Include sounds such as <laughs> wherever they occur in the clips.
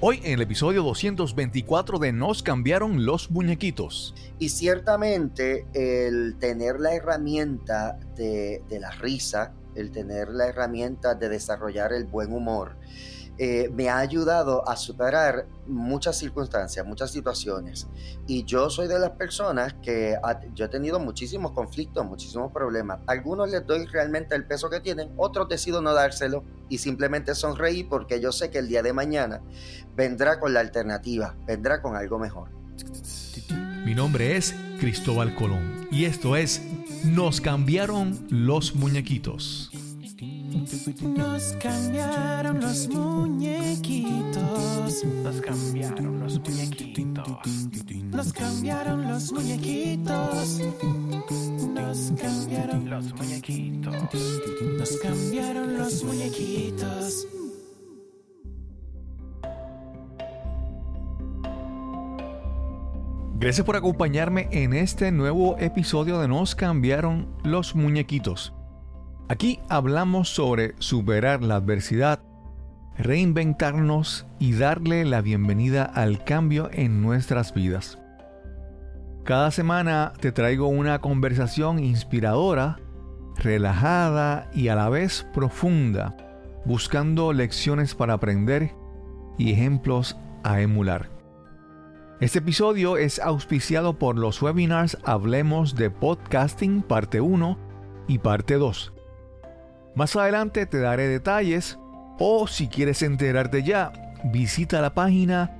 Hoy en el episodio 224 de Nos cambiaron los muñequitos. Y ciertamente el tener la herramienta de, de la risa, el tener la herramienta de desarrollar el buen humor, eh, me ha ayudado a superar muchas circunstancias, muchas situaciones. Y yo soy de las personas que yo he tenido muchísimos conflictos, muchísimos problemas. Algunos les doy realmente el peso que tienen, otros decido no dárselo y simplemente sonreír porque yo sé que el día de mañana vendrá con la alternativa, vendrá con algo mejor. Mi nombre es Cristóbal Colón y esto es Nos cambiaron los muñequitos. Nos cambiaron los muñequitos. Nos cambiaron los muñequitos. Nos cambiaron los muñequitos. Nos cambiaron los muñequitos. Nos cambiaron los muñequitos. Gracias por acompañarme en este nuevo episodio de Nos cambiaron los muñequitos. Aquí hablamos sobre superar la adversidad, reinventarnos y darle la bienvenida al cambio en nuestras vidas. Cada semana te traigo una conversación inspiradora, relajada y a la vez profunda, buscando lecciones para aprender y ejemplos a emular. Este episodio es auspiciado por los webinars Hablemos de Podcasting parte 1 y parte 2 más adelante te daré detalles o si quieres enterarte ya, visita la página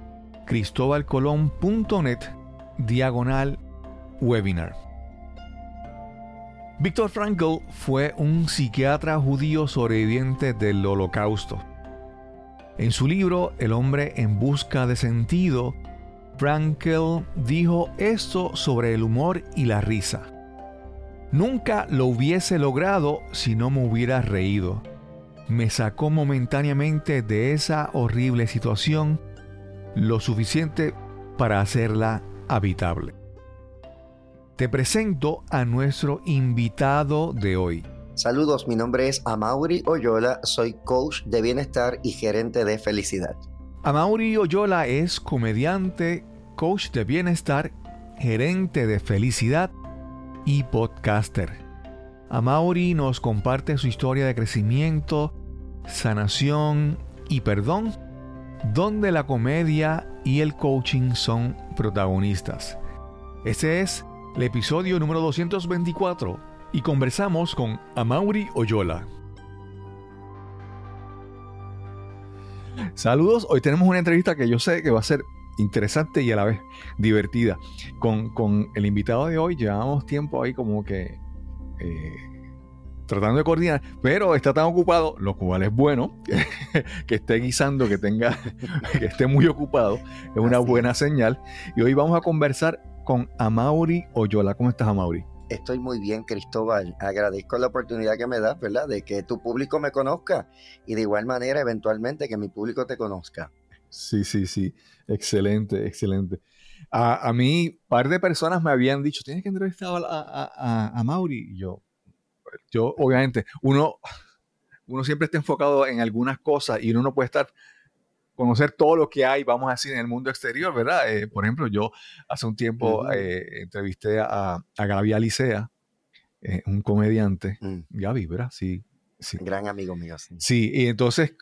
cristobalcolón.net diagonal webinar. Víctor Frankl fue un psiquiatra judío sobreviviente del holocausto. En su libro El hombre en busca de sentido, Frankl dijo esto sobre el humor y la risa. Nunca lo hubiese logrado si no me hubiera reído. Me sacó momentáneamente de esa horrible situación lo suficiente para hacerla habitable. Te presento a nuestro invitado de hoy. Saludos, mi nombre es Amaury Oyola, soy coach de bienestar y gerente de felicidad. Amaury Oyola es comediante, coach de bienestar, gerente de felicidad y podcaster. Amaury nos comparte su historia de crecimiento, sanación y perdón, donde la comedia y el coaching son protagonistas. Este es el episodio número 224 y conversamos con Amaury Oyola. Saludos, hoy tenemos una entrevista que yo sé que va a ser interesante y a la vez divertida. Con, el invitado de hoy llevamos tiempo ahí como que eh, tratando de coordinar, pero está tan ocupado, lo cual es bueno, <laughs> que, esté guisando, que tenga, <laughs> que esté muy ocupado, es una buena señal. Y hoy vamos a conversar con Amaury Oyola. ¿Cómo estás, Amaury? Estoy muy bien, Cristóbal. Agradezco la oportunidad que me das, ¿verdad? De que tu público me conozca y de igual manera, eventualmente, que mi público te conozca. Sí, sí, sí. Excelente, excelente. A, a mí, un par de personas me habían dicho, tienes que entrevistar a, a, Mauri. Y yo, yo, obviamente, uno, uno siempre está enfocado en algunas cosas y uno no puede estar conocer todo lo que hay, vamos a decir, en el mundo exterior, ¿verdad? Eh, por ejemplo, yo hace un tiempo eh, entrevisté a, a Gaby Alicea, eh, un comediante. Mm. Gaby, ¿verdad? Sí, sí. Gran amigo mío. Sí, sí y entonces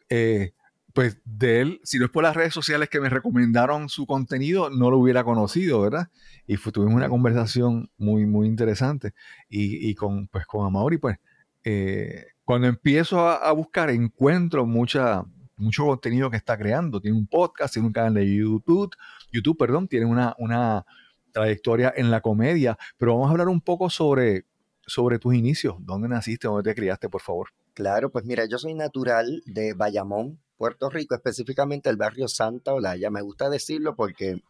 pues de él, si no es por las redes sociales que me recomendaron su contenido, no lo hubiera conocido, ¿verdad? Y tuvimos una conversación muy, muy interesante. Y, con, pues, con Amaury, pues, eh, cuando empiezo a, buscar, encuentro mucha, mucho contenido que está creando. Tiene un podcast, tiene un canal de YouTube, YouTube, perdón, tiene una, una trayectoria en la comedia. Pero vamos a hablar un poco sobre, sobre tus inicios. ¿Dónde naciste? ¿Dónde te criaste, por favor? Claro, pues mira, yo soy natural de Bayamón, Puerto Rico, específicamente el barrio Santa Olaya. Me gusta decirlo porque,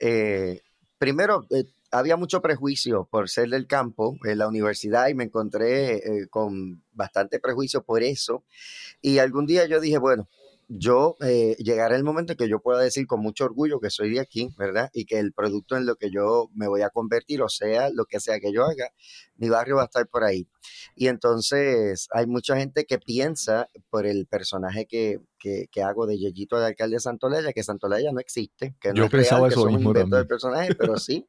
eh, primero, eh, había mucho prejuicio por ser del campo en la universidad y me encontré eh, con bastante prejuicio por eso. Y algún día yo dije, bueno, yo eh, llegará el momento en que yo pueda decir con mucho orgullo que soy de aquí, ¿verdad? Y que el producto en lo que yo me voy a convertir, o sea, lo que sea que yo haga, mi barrio va a estar por ahí. Y entonces hay mucha gente que piensa por el personaje que, que, que hago de Yeyito de alcalde de Santolaya, que Santolaya no existe, que no Yo es real, que un invento del personaje, pero sí.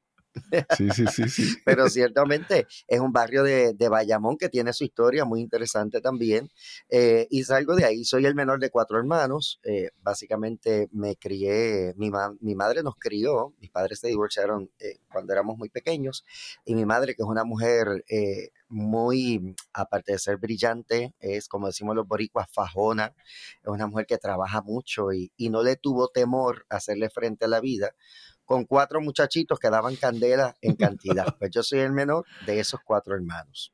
Sí, sí, sí, sí. <laughs> Pero ciertamente es un barrio de, de Bayamón que tiene su historia muy interesante también. Eh, y salgo de ahí, soy el menor de cuatro hermanos. eh, básicamente me crié, mi, ma- mi madre nos crió, mis padres se divorciaron eh, cuando éramos muy pequeños. Y mi madre, que es una mujer eh, muy, aparte de ser brillante, es como decimos los boricuas, fajona. Es una mujer que trabaja mucho y, y no le tuvo temor a hacerle frente a la vida con cuatro muchachitos que daban candela en cantidad. Pues yo soy el menor de esos cuatro hermanos.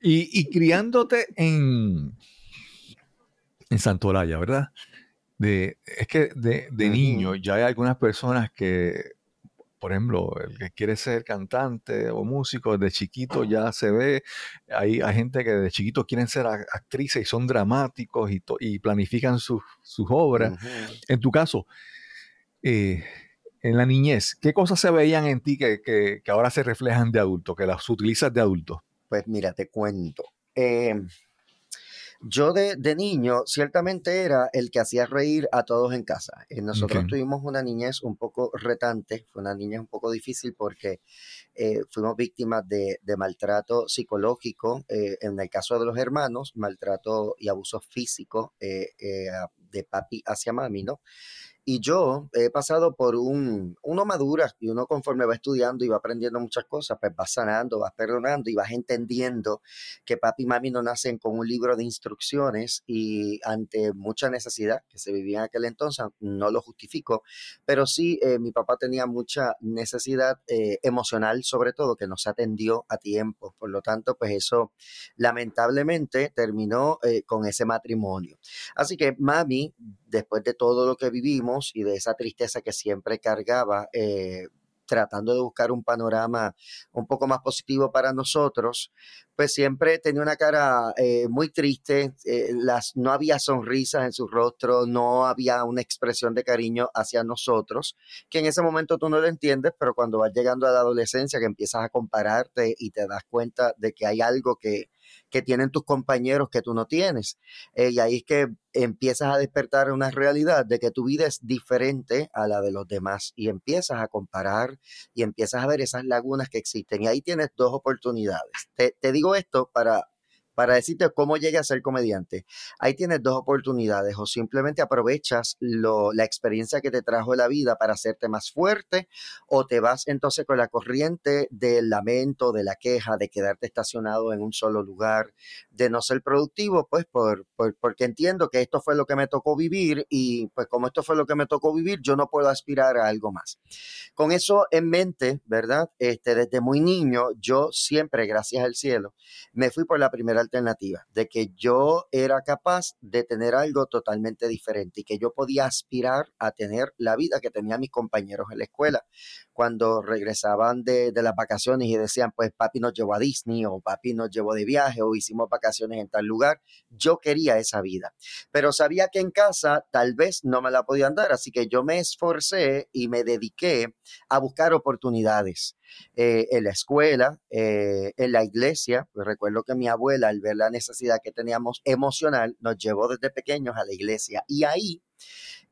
Y, y criándote en, en Santolaya, ¿verdad? De, es que de, de niño ya hay algunas personas que, por ejemplo, el que quiere ser cantante o músico, de chiquito ya se ve, hay, hay gente que de chiquito quieren ser actrices y son dramáticos y, to- y planifican sus, sus obras. En tu caso, eh, en la niñez, ¿qué cosas se veían en ti que, que- que ahora se reflejan de adulto, que las utilizas de adulto? Pues mira, te cuento. Eh, yo de, de niño ciertamente era el que hacía reír a todos en casa. Eh, nosotros tuvimos una niñez un poco retante, fue una niñez un poco difícil porque eh, fuimos víctimas de, de maltrato psicológico, eh, en el caso de los hermanos, maltrato y abuso físico eh, eh, de papi hacia mami, ¿no? Y yo he pasado por un, uno madura y uno conforme va estudiando y va aprendiendo muchas cosas, pues vas sanando, vas perdonando y vas entendiendo que papi y mami no nacen con un libro de instrucciones y ante mucha necesidad que se vivía en aquel entonces, no lo justifico, pero sí eh, mi papá tenía mucha necesidad eh, emocional sobre todo que no se atendió a tiempo, por lo tanto pues eso lamentablemente terminó eh, con ese matrimonio. Así que mami, después de todo lo que vivimos y de esa tristeza que siempre cargaba, eh, tratando de buscar un panorama un poco más positivo para nosotros, pues siempre tenía una cara eh, muy triste, eh, las, no había sonrisas en su rostro, no había una expresión de cariño hacia nosotros, que en ese momento tú no lo entiendes, pero cuando vas llegando a la adolescencia, que empiezas a compararte y te das cuenta de que hay algo que, que tienen tus compañeros que tú no tienes. Eh, y ahí es que empiezas a despertar una realidad de que tu vida es diferente a la de los demás y empiezas a comparar y empiezas a ver esas lagunas que existen. Y ahí tienes dos oportunidades. Te, te digo esto para, para decirte cómo llegué a ser comediante. Ahí tienes dos oportunidades o simplemente aprovechas lo, la experiencia que te trajo la vida para hacerte más fuerte o te vas entonces con la corriente del lamento, de la queja, de quedarte estacionado en un solo lugar, de no ser productivo, pues por, por, porque entiendo que esto fue lo que me tocó vivir y pues como esto fue lo que me tocó vivir, yo no puedo aspirar a algo más. Con eso en mente, ¿verdad? Este, desde muy niño, yo siempre, gracias al cielo, me fui por la primera alternativa, de que yo era capaz de tener algo totalmente diferente y que yo podía aspirar a tener la vida que tenían mis compañeros en la escuela cuando regresaban de, de las vacaciones y decían, pues papi nos llevó a Disney o papi nos llevó de viaje o hicimos vacaciones en tal lugar. Yo quería esa vida, pero sabía que en casa tal vez no me la podían dar, así que yo me esforcé y me dediqué a buscar oportunidades eh, en la escuela, eh, en la iglesia. Pues recuerdo que mi abuela, al ver la necesidad que teníamos emocional, nos llevó desde pequeños a la iglesia y ahí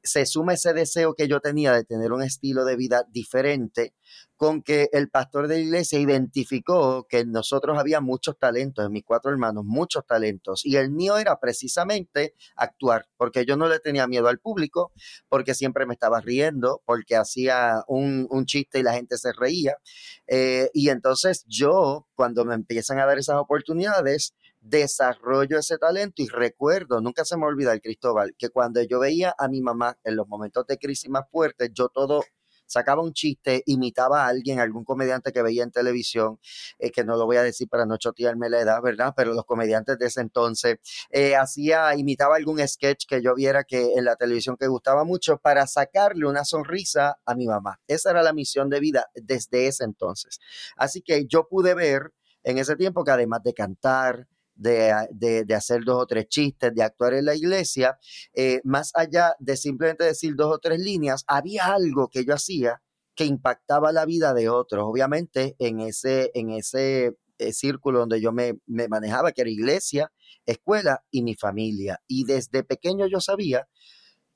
se suma ese deseo que yo tenía de tener un estilo de vida diferente con que el pastor de la iglesia identificó que en nosotros había muchos talentos, en mis cuatro hermanos, muchos talentos. Y el mío era precisamente actuar, porque yo no le tenía miedo al público, porque siempre me estaba riendo, porque hacía un, un chiste y la gente se reía. Eh, y entonces yo, cuando me empiezan a dar esas oportunidades, desarrollo ese talento y recuerdo, nunca se me olvida el Cristóbal, que cuando yo veía a mi mamá en los momentos de crisis más fuertes, yo todo sacaba un chiste, imitaba a alguien, algún comediante que veía en televisión, eh, que no lo voy a decir para no chotearme la edad, ¿verdad? Pero los comediantes de ese entonces, eh, hacía, imitaba algún sketch que yo viera que en la televisión que gustaba mucho para sacarle una sonrisa a mi mamá. Esa era la misión de vida desde ese entonces. Así que yo pude ver en ese tiempo que además de cantar, de, hacer dos o tres chistes, de actuar en la iglesia, eh, más allá de simplemente decir dos o tres líneas, había algo que yo hacía que impactaba la vida de otros. Obviamente en ese, en ese eh, círculo donde yo me, me manejaba, que era iglesia, escuela y mi familia. Y desde pequeño yo sabía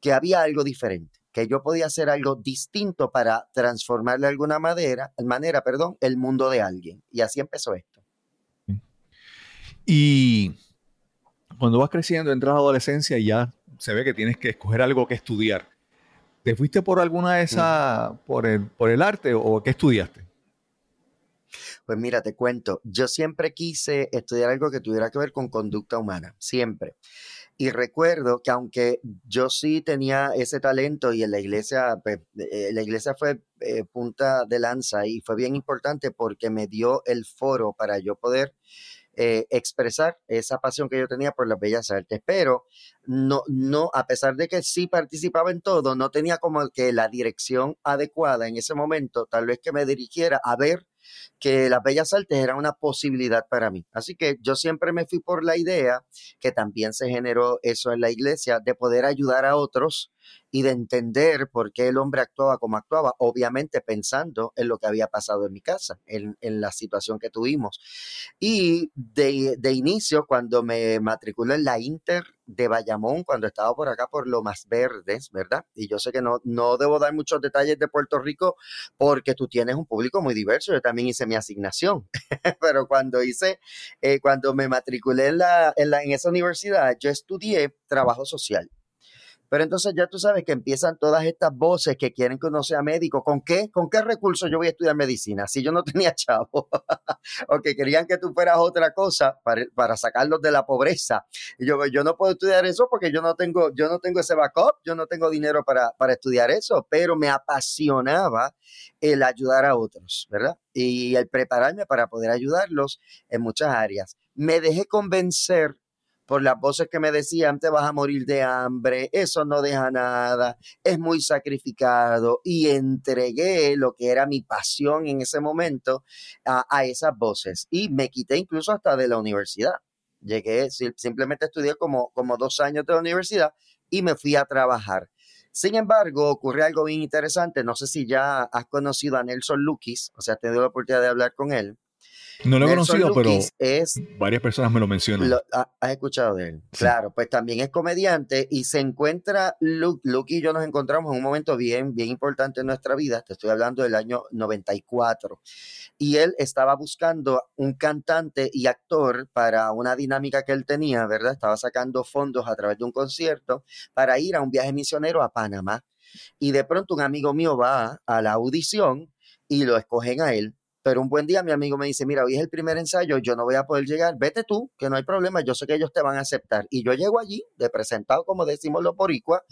que había algo diferente que yo podía hacer algo distinto para transformar de alguna manera, manera perdón, el mundo de alguien. Y así empezó esto. Y cuando vas creciendo, entras a adolescencia y ya se ve que tienes que escoger algo que estudiar. ¿Te fuiste por alguna de esas, por, el, por el arte o qué estudiaste? Pues mira, te cuento, yo siempre quise estudiar algo que tuviera que ver con conducta humana, siempre. Y recuerdo que aunque yo sí tenía ese talento y en la iglesia, pues, eh, la iglesia fue eh, punta de lanza y fue bien importante porque me dio el foro para yo poder eh, expresar esa pasión que yo tenía por las bellas artes, pero no, no, a pesar de que sí participaba en todo, no tenía como que la dirección adecuada en ese momento, tal vez que me dirigiera a ver que las bellas artes eran una posibilidad para mí. Así que yo siempre me fui por la idea, que también se generó eso en la iglesia, de poder ayudar a otros y de entender por qué el hombre actuaba como actuaba, obviamente pensando en lo que había pasado en mi casa, en, la situación que tuvimos. Y de, de, inicio, cuando me matriculé en la Inter de Bayamón, cuando estaba por acá por Lomas Verdes, ¿verdad? Y yo sé que no, no debo dar muchos detalles de Puerto Rico porque tú tienes un público muy diverso, yo también hice mi asignación, <laughs> pero cuando hice, eh, cuando me matriculé en, la, en, la, en esa universidad, yo estudié trabajo social pero entonces ya tú sabes que empiezan todas estas voces que quieren que uno sea médico. ¿Con qué? ¿Con qué recursos yo voy a estudiar medicina? Si yo no <laughs> tenía chavo. <laughs> o que querían que tú fueras otra cosa para, para sacarlos de la pobreza. Y yo, yo no puedo estudiar eso porque yo no tengo, yo no tengo ese backup, yo no tengo dinero para, para estudiar eso, pero me apasionaba el ayudar a otros, ¿verdad? Y el prepararme para poder ayudarlos en muchas áreas. Me dejé convencer por las voces que me decían, te vas a morir de hambre, eso no deja nada, es muy sacrificado, y entregué lo que era mi pasión en ese momento a, esas voces. Y me quité incluso hasta de la universidad. Llegué, simplemente estudié como, como dos años de la universidad y me fui a trabajar. Sin embargo, ocurrió algo bien interesante. No sé si ya has conocido a Nelson Lukis, o sea, has tenido la oportunidad de hablar con él. No lo he conocido, pero varias personas me lo mencionan. ¿Has escuchado de él? Claro, pues también es comediante y se encuentra, Luke, Luke y yo nos encontramos en un momento bien, bien importante en nuestra vida, te estoy hablando del año 94, y él estaba buscando un cantante y actor para una dinámica que él tenía, ¿verdad? Estaba sacando fondos a través de un concierto para ir a un viaje misionero a Panamá. Y de pronto un amigo mío va a la audición y lo escogen a él pero un buen día mi amigo me dice, mira, hoy es el primer ensayo, yo no voy a poder llegar, vete tú, que no hay problema, yo sé que ellos te van a aceptar. Y yo llego allí, de presentado, como decimos los boricuas,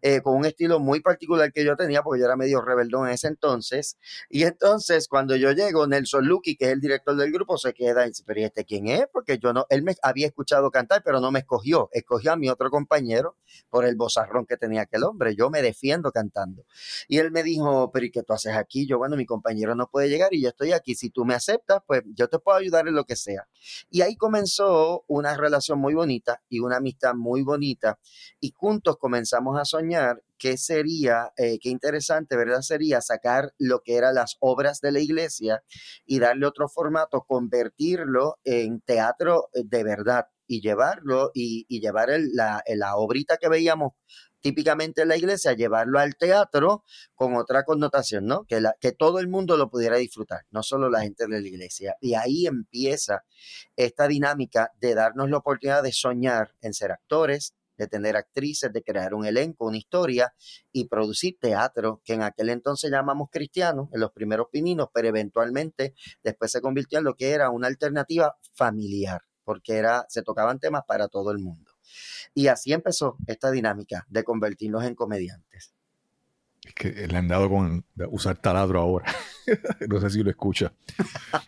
eh, con un estilo muy particular que yo tenía, porque yo era medio rebeldón en ese entonces. Y entonces, cuando yo llego, Nelson Lucky, que es el director del grupo, se queda y dice, pero ¿y este quién es? Porque yo no, él me había escuchado cantar, pero no me escogió, escogió a mi otro compañero por el bozarrón que tenía aquel hombre. Yo me defiendo cantando. Y él me dijo, pero ¿y qué tú haces aquí? Yo, bueno, mi compañero no puede llegar y yo estoy aquí, si tú me aceptas, pues yo te puedo ayudar en lo que sea. Y ahí comenzó una relación muy bonita y una amistad muy bonita y juntos comenzamos a soñar qué sería, eh, qué interesante, ¿verdad? Sería sacar lo que eran las obras de la iglesia y darle otro formato, convertirlo en teatro eh, de verdad y llevarlo y, llevar la, la obrita que veíamos típicamente en la iglesia, llevarlo al teatro con otra connotación, ¿no? Que, la, que todo el mundo lo pudiera disfrutar, no solo la gente de la iglesia. Y ahí empieza esta dinámica de darnos la oportunidad de soñar en ser actores, de tener actrices, de crear un elenco, una historia y producir teatro, que en aquel entonces llamamos cristiano, en los primeros pininos, pero eventualmente después se convirtió en lo que era una alternativa familiar, porque era, se tocaban temas para todo el mundo. Y así empezó esta dinámica de convertirnos en comediantes. Es que le han dado con usar taladro ahora. <laughs> no sé si lo escucha.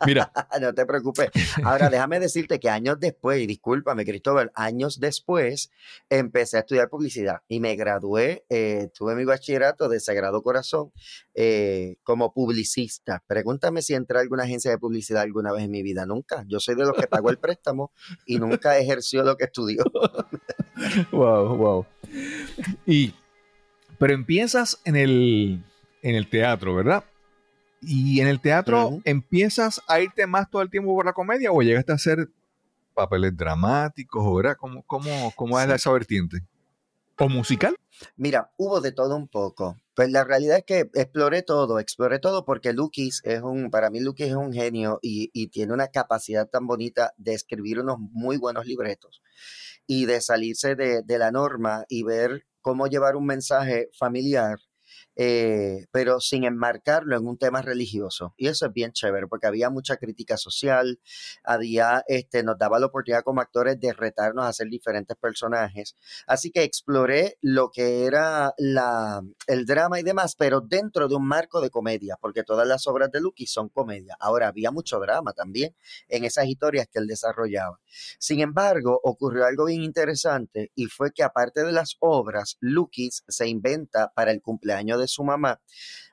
Mira. <laughs> no te preocupes. Ahora, déjame decirte que años después, y discúlpame, Cristóbal, años después empecé a estudiar publicidad y me gradué, eh, tuve mi bachillerato de Sagrado Corazón eh, como publicista. Pregúntame si entré a alguna agencia de publicidad alguna vez en mi vida. Nunca. Yo soy de los que pagó el préstamo y nunca ejerció lo que estudió. <laughs> wow, wow. Y pero empiezas en el, en el teatro, ¿verdad? Y en el teatro empiezas a irte más todo el tiempo por la comedia o llegaste a hacer papeles dramáticos, ¿verdad? ¿Cómo, cómo, cómo es esa vertiente? ¿O musical? Mira, hubo de todo un poco. Pues la realidad es que exploré todo, exploré todo porque Lukis es un, para mí Lukis es un genio y, y tiene una capacidad tan bonita de escribir unos muy buenos libretos y de salirse de, de la norma y ver cómo llevar un mensaje familiar eh, pero sin enmarcarlo en un tema religioso. Y eso es bien chévere, porque había mucha crítica social, había, este, nos daba la oportunidad como actores de retarnos a hacer diferentes personajes. Así que exploré lo que era la, el drama y demás, pero dentro de un marco de comedia, porque todas las obras de Lucky son comedia. Ahora, había mucho drama también en esas historias que él desarrollaba. Sin embargo, ocurrió algo bien interesante y fue que aparte de las obras, Lukis se inventa para el cumpleaños de su mamá,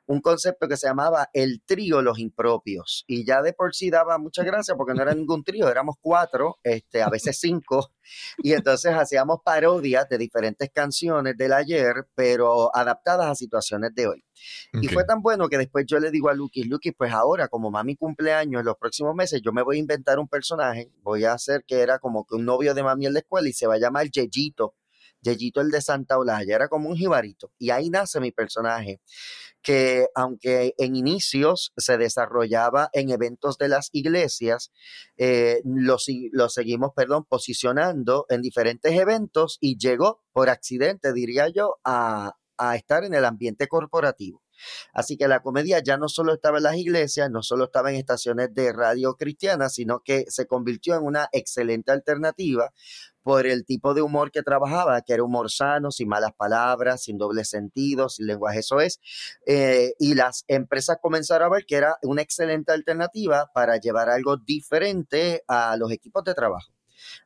un concepto que se llamaba el trío Los Impropios. Y ya de por sí daba mucha <laughs> gracia porque no era ningún trío, éramos cuatro, este, a veces cinco. <laughs> Y entonces hacíamos parodias de diferentes canciones del ayer, pero adaptadas a situaciones de hoy. Y fue tan bueno que después yo le digo a Lucky, Lucky, pues ahora como mami cumpleaños en los próximos meses, yo me voy a inventar un personaje, voy a hacer que era como que un novio de mami en la escuela y se va a llamar Yeyito Yeyito el de Santa Olaya, era como un jibarito. Y ahí nace mi personaje, que aunque en inicios se desarrollaba en eventos de las iglesias, eh, lo, seguimos, perdón, posicionando en diferentes eventos y llegó por accidente, diría yo, a, a estar en el ambiente corporativo. Así que la comedia ya no solo estaba en las iglesias, no solo estaba en estaciones de radio cristiana, sino que se convirtió en una excelente alternativa por el tipo de humor que trabajaba, que era humor sano, sin malas palabras, sin doble sentido, sin lenguaje, eso es. Eh, y las empresas comenzaron a ver que era una excelente alternativa para llevar algo diferente a los equipos de trabajo.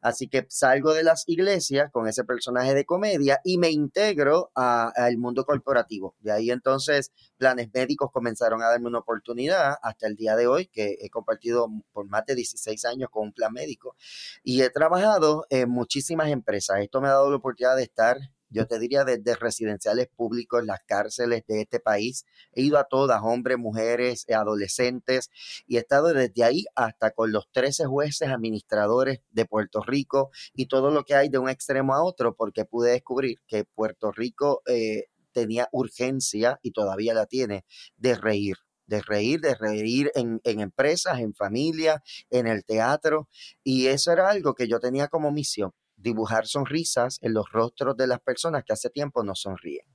Así que salgo de las iglesias con ese personaje de comedia y me integro al mundo corporativo. De ahí entonces planes médicos comenzaron a darme una oportunidad hasta el día de hoy, que he compartido por más de 16 años con un plan médico y he trabajado en muchísimas empresas. Esto me ha dado la oportunidad de estar yo te diría desde residenciales públicos, las cárceles de este país. He ido a todas, hombres, mujeres, adolescentes, y he estado desde ahí hasta con los 13 jueces administradores de Puerto Rico y todo lo que hay de un extremo a otro, porque pude descubrir que Puerto Rico eh, tenía urgencia y todavía la tiene de reír de reír, de reír en, en, empresas, en familia, en el teatro. Y eso era algo que yo tenía como misión dibujar sonrisas en los rostros de las personas que hace tiempo no sonríen.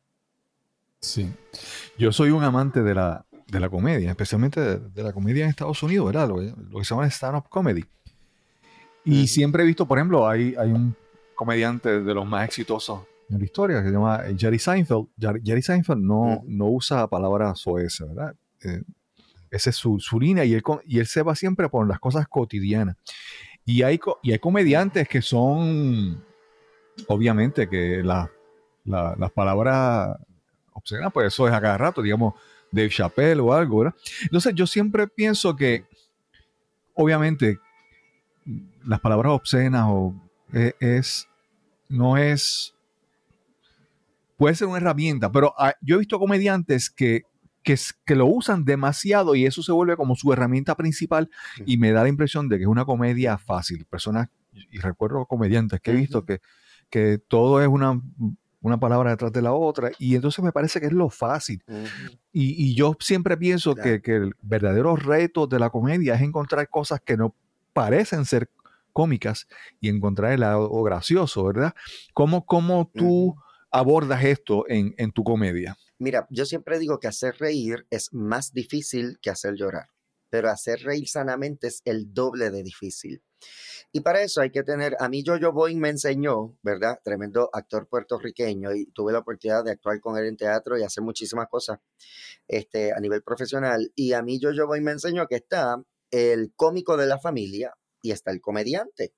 Sí. Yo soy un amante de la, de la comedia, especialmente de, la comedia en Estados Unidos, ¿verdad? Lo, que se llama stand-up comedy. Y siempre he visto, por ejemplo, hay, hay un comediante de los más exitosos en la historia que se llama Jerry Seinfeld. Jerry Seinfeld no, no usa palabras soeces, ¿verdad? Eh, esa es su, su línea y él, y él se va siempre por las cosas cotidianas. Y hay, y hay comediantes que son, obviamente, que las palabras obscenas, pues eso es a cada rato, digamos, Dave Chappelle o algo, ¿verdad? Entonces yo siempre pienso que, obviamente, las palabras obscenas o e, es, no es, puede ser una herramienta, pero yo he visto comediantes que que, que, lo usan demasiado y eso se vuelve como su herramienta principal y me da la impresión de que es una comedia fácil. Personas, y recuerdo comediantes que he visto que, que todo es una, una palabra detrás de la otra y entonces me parece que es lo fácil. y, y, yo siempre pienso que, que, el verdadero reto de la comedia es encontrar cosas que no parecen ser cómicas y encontrar el lado gracioso, ¿verdad? ¿Cómo, cómo tú abordas esto en, en tu comedia? Mira, yo siempre digo que hacer reír es más difícil que hacer llorar, pero hacer reír sanamente es el doble de difícil. Y para eso hay que tener, a mí Jojo Boeing me enseñó, ¿verdad? Tremendo actor puertorriqueño y tuve la oportunidad de actuar con él en teatro y hacer muchísimas cosas este, a nivel profesional. Y a mí Jojo Boeing me enseñó que está el cómico de la familia y está el comediante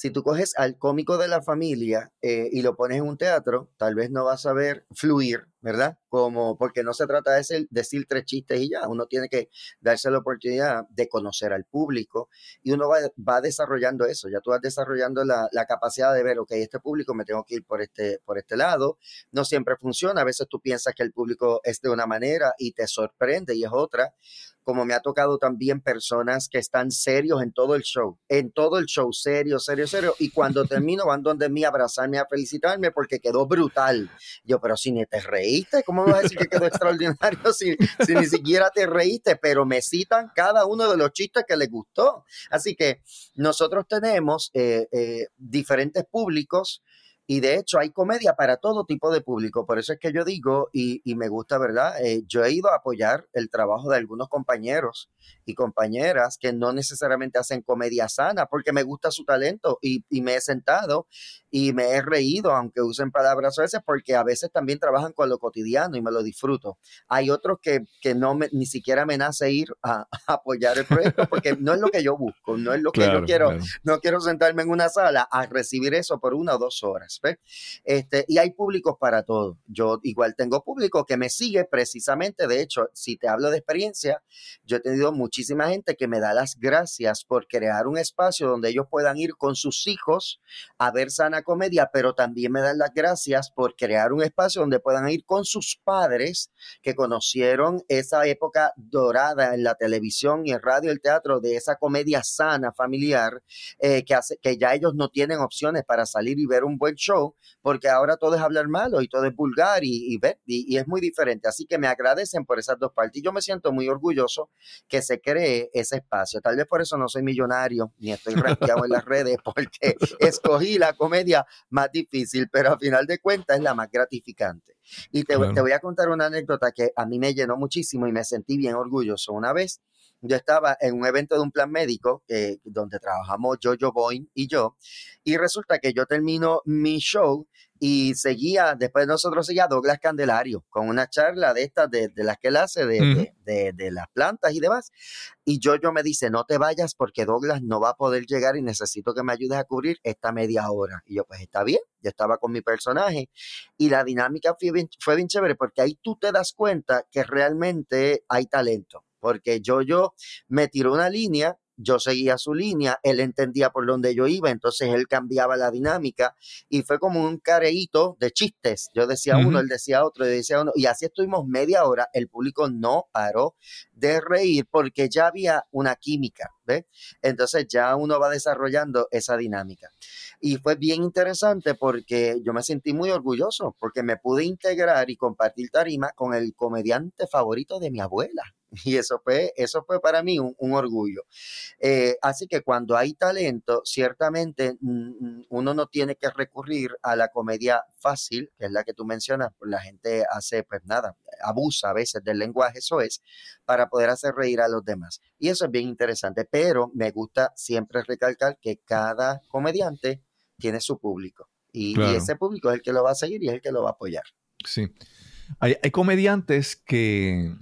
si tú coges al cómico de la familia eh, y lo pones en un teatro, tal vez no vas a ver fluir, ¿verdad? Como, porque no se trata de decir tres chistes y ya, uno tiene que darse la oportunidad de conocer al público y uno va, desarrollando eso, ya tú vas desarrollando la, la, capacidad de ver, ok, este público me tengo que ir por este, por este lado, no siempre funciona, a veces tú piensas que el público es de una manera y te sorprende y es otra, como me ha tocado también personas que están serios en todo el show, en todo el show, serio, serio, serio, y cuando termino van donde mí a abrazarme, a felicitarme porque quedó brutal. Yo, pero si ni te reíste, ¿cómo me vas a decir que quedó <laughs> extraordinario si, si ni siquiera te reíste? Pero me citan cada uno de los chistes que les gustó. Así que nosotros tenemos eh, eh, diferentes públicos y de hecho hay comedia para todo tipo de público. Por eso es que yo digo, y, me gusta, ¿verdad? Eh, yo he ido a apoyar el trabajo de algunos compañeros y compañeras que no necesariamente hacen comedia sana, porque me gusta su talento y, me he sentado y me he reído, aunque usen palabras a veces, porque a veces también trabajan con lo cotidiano y me lo disfruto. Hay otros que, que no me, ni siquiera me nace ir a, <laughs> apoyar el proyecto, porque no es lo que yo busco, no es lo que yo quiero. No quiero sentarme en una sala a recibir eso por una o dos horas. Este, y hay públicos para todo. Yo igual tengo público que me sigue precisamente, de hecho, si te hablo de experiencia, yo he tenido muchísima gente que me da las gracias por crear un espacio donde ellos puedan ir con sus hijos a ver sana comedia, pero también me dan las gracias por crear un espacio donde puedan ir con sus padres que conocieron esa época dorada en la televisión y el radio, el teatro de esa comedia sana familiar eh, que hace que ya ellos no tienen opciones para salir y ver un buen show porque ahora todo es hablar malo y todo es vulgar y, y, es muy diferente. Así que me agradecen por esas dos partes y yo me siento muy orgulloso que se cree ese espacio. Tal vez por eso no soy millonario ni estoy rankeado en las redes <laughs> porque escogí la comedia más difícil, pero al final de cuentas es la más gratificante. Y te, te voy a contar una anécdota que a mí me llenó muchísimo y me sentí bien orgulloso. Una vez yo estaba en un evento de un plan médico eh, donde trabajamos Jojo Boyne y yo, y resulta que yo termino mi show y seguía, después de nosotros seguía Douglas Candelario con una charla de estas, de, las que él hace, de, de, las plantas y demás. Y Jojo me dice, no te vayas porque Douglas no va a poder llegar y necesito que me ayudes a cubrir esta media hora. Y yo, pues está bien, yo estaba con mi personaje y la dinámica fue bien, fue bien chévere porque ahí tú te das cuenta que realmente hay talento porque yo, yo me tiró una línea, yo seguía su línea, él entendía por dónde yo iba, entonces él cambiaba la dinámica y fue como un careíto de chistes. Yo decía uno, él decía otro, yo decía uno, y así estuvimos media hora, el público no paró de reír porque ya había una química, ¿ves? Entonces ya uno va desarrollando esa dinámica. Y fue bien interesante porque yo me sentí muy orgulloso porque me pude integrar y compartir tarima con el comediante favorito de mi abuela. <laughs> Y eso fue, eso fue para mí un, orgullo. Eh, así que cuando hay talento, ciertamente mm, mm, uno no tiene que recurrir a la comedia fácil, que es la que tú mencionas, pues la gente hace, pues nada, abusa a veces del lenguaje, eso es, para poder hacer reír a los demás. Y eso es bien interesante, pero me gusta siempre recalcar que cada comediante tiene su público. Y, ese público es el que lo va a seguir y es el que lo va a apoyar. Sí. hay comediantes que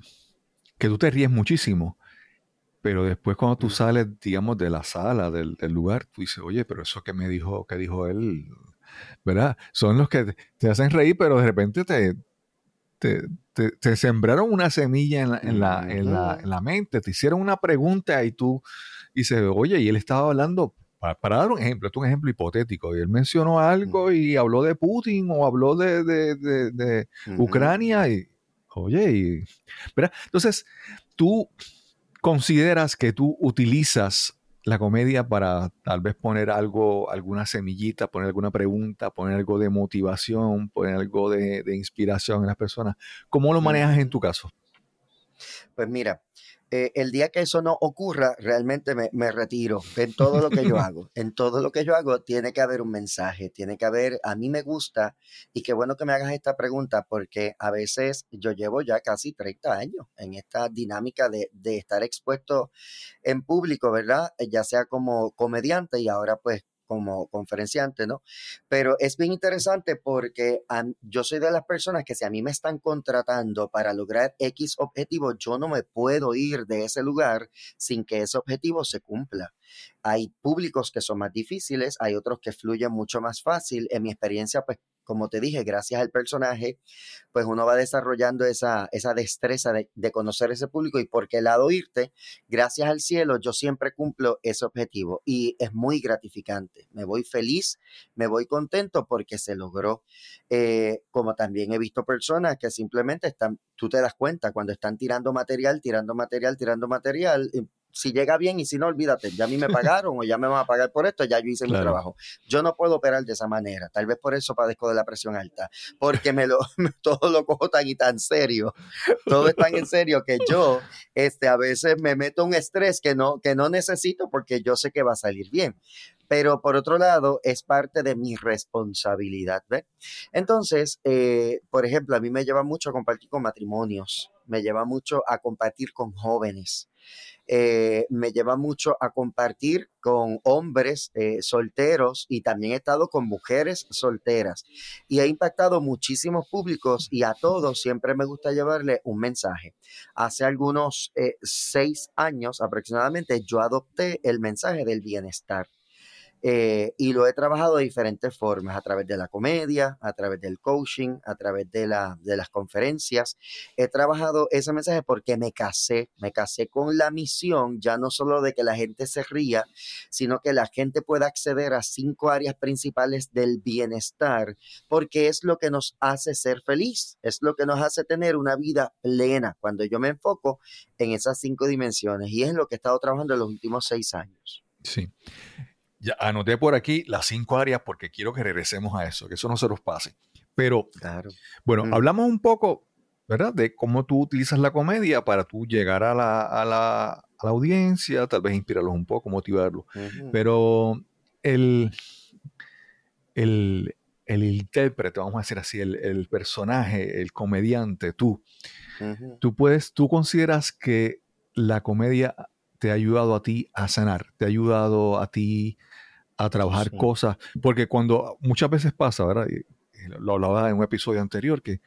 que tú te ríes muchísimo, pero después cuando tú sales, digamos, de la sala, del, lugar, tú dices, oye, pero eso que me dijo, que dijo él, ¿verdad? Son los que te, hacen reír, pero de repente te, te, sembraron una semilla en la, en, la, en, la, en la, mente, te hicieron una pregunta y tú dices, oye, y él estaba hablando, para, dar un ejemplo, esto es un ejemplo hipotético, y él mencionó algo y habló de Putin o habló de, de Ucrania y Oye, y, entonces, tú consideras que tú utilizas la comedia para tal vez poner algo, alguna semillita, poner alguna pregunta, poner algo de motivación, poner algo de, inspiración en las personas. ¿Cómo lo manejas en tu caso? Pues mira, eh, el día que eso no ocurra, realmente me, me, retiro en todo lo que yo <laughs> hago. En todo lo que yo hago tiene que haber un mensaje, tiene que haber, a mí me gusta, y qué bueno que me hagas esta pregunta, porque a veces yo llevo ya casi 30 años en esta dinámica de, de estar expuesto en público, ¿verdad? Ya sea como comediante y ahora pues como conferenciante, ¿no? Pero es bien interesante porque yo soy de las personas que si a mí me están contratando para lograr X objetivo, yo no me puedo ir de ese lugar sin que ese objetivo se cumpla. Hay públicos que son más difíciles, hay otros que fluyen mucho más fácil. En mi experiencia, pues como te dije, gracias al personaje, pues uno va desarrollando esa, esa destreza de, de, conocer ese público y porque el lado irte, gracias al cielo, yo siempre cumplo ese objetivo y es muy gratificante. Me voy feliz, me voy contento porque se logró. Eh, como también he visto personas que simplemente están, tú te das cuenta, cuando están tirando material, tirando material, tirando material, si llega bien y si no, olvídate, ya a mí me <laughs> pagaron o ya me van a pagar por esto, ya yo hice mi trabajo. Yo no puedo operar de esa manera, tal vez por eso padezco de la presión alta, porque me lo, <laughs> todo lo cojo tan y tan serio, todo es tan en serio que yo este, a veces me meto un estrés que no, que no necesito porque yo sé que va a salir bien pero por otro lado es parte de mi responsabilidad. ¿ves? Entonces, eh, por ejemplo, a mí me lleva mucho a compartir con matrimonios, me lleva mucho a compartir con jóvenes, eh, me lleva mucho a compartir con hombres eh, solteros y también he estado con mujeres solteras y he impactado muchísimos públicos y a todos siempre me gusta llevarle un mensaje. Hace algunos eh, seis años aproximadamente yo adopté el mensaje del bienestar. Eh, y lo he trabajado de diferentes formas, a través de la comedia, a través del coaching, a través de, de las conferencias. He trabajado ese mensaje porque me casé, me casé con la misión ya no solo de que la gente se ría, sino que la gente pueda acceder a cinco áreas principales del bienestar, porque es lo que nos hace ser feliz, es lo que nos hace tener una vida plena cuando yo me enfoco en esas cinco dimensiones y es lo que he estado trabajando en los últimos seis años. Sí. Ya anoté por aquí las cinco áreas porque quiero que regresemos a eso, que eso no se nos pase. Pero, claro. bueno, mm. hablamos un poco, ¿verdad? De cómo tú utilizas la comedia para tú llegar a la, a la, a la audiencia, tal vez inspirarlos un poco, motivarlos. Pero el, el, el, intérprete, vamos a decir así, el, el personaje, el comediante, tú, tú puedes, tú consideras que la comedia te ha ayudado a ti a sanar, te ha ayudado a ti a trabajar cosas, porque cuando muchas veces pasa, ¿verdad? Lo hablaba en un episodio anterior, que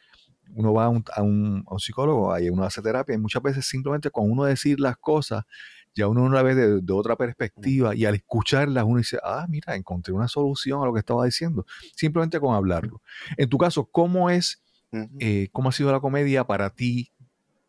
uno va a un, a un, psicólogo, ahí uno hace terapia, y muchas veces simplemente con uno decir las cosas, ya uno no la ve de, otra perspectiva, y al escucharlas uno dice, ah, mira, encontré una solución a lo que estaba diciendo, simplemente con hablarlo. En tu caso, ¿cómo es, eh, cómo ha sido la comedia para ti,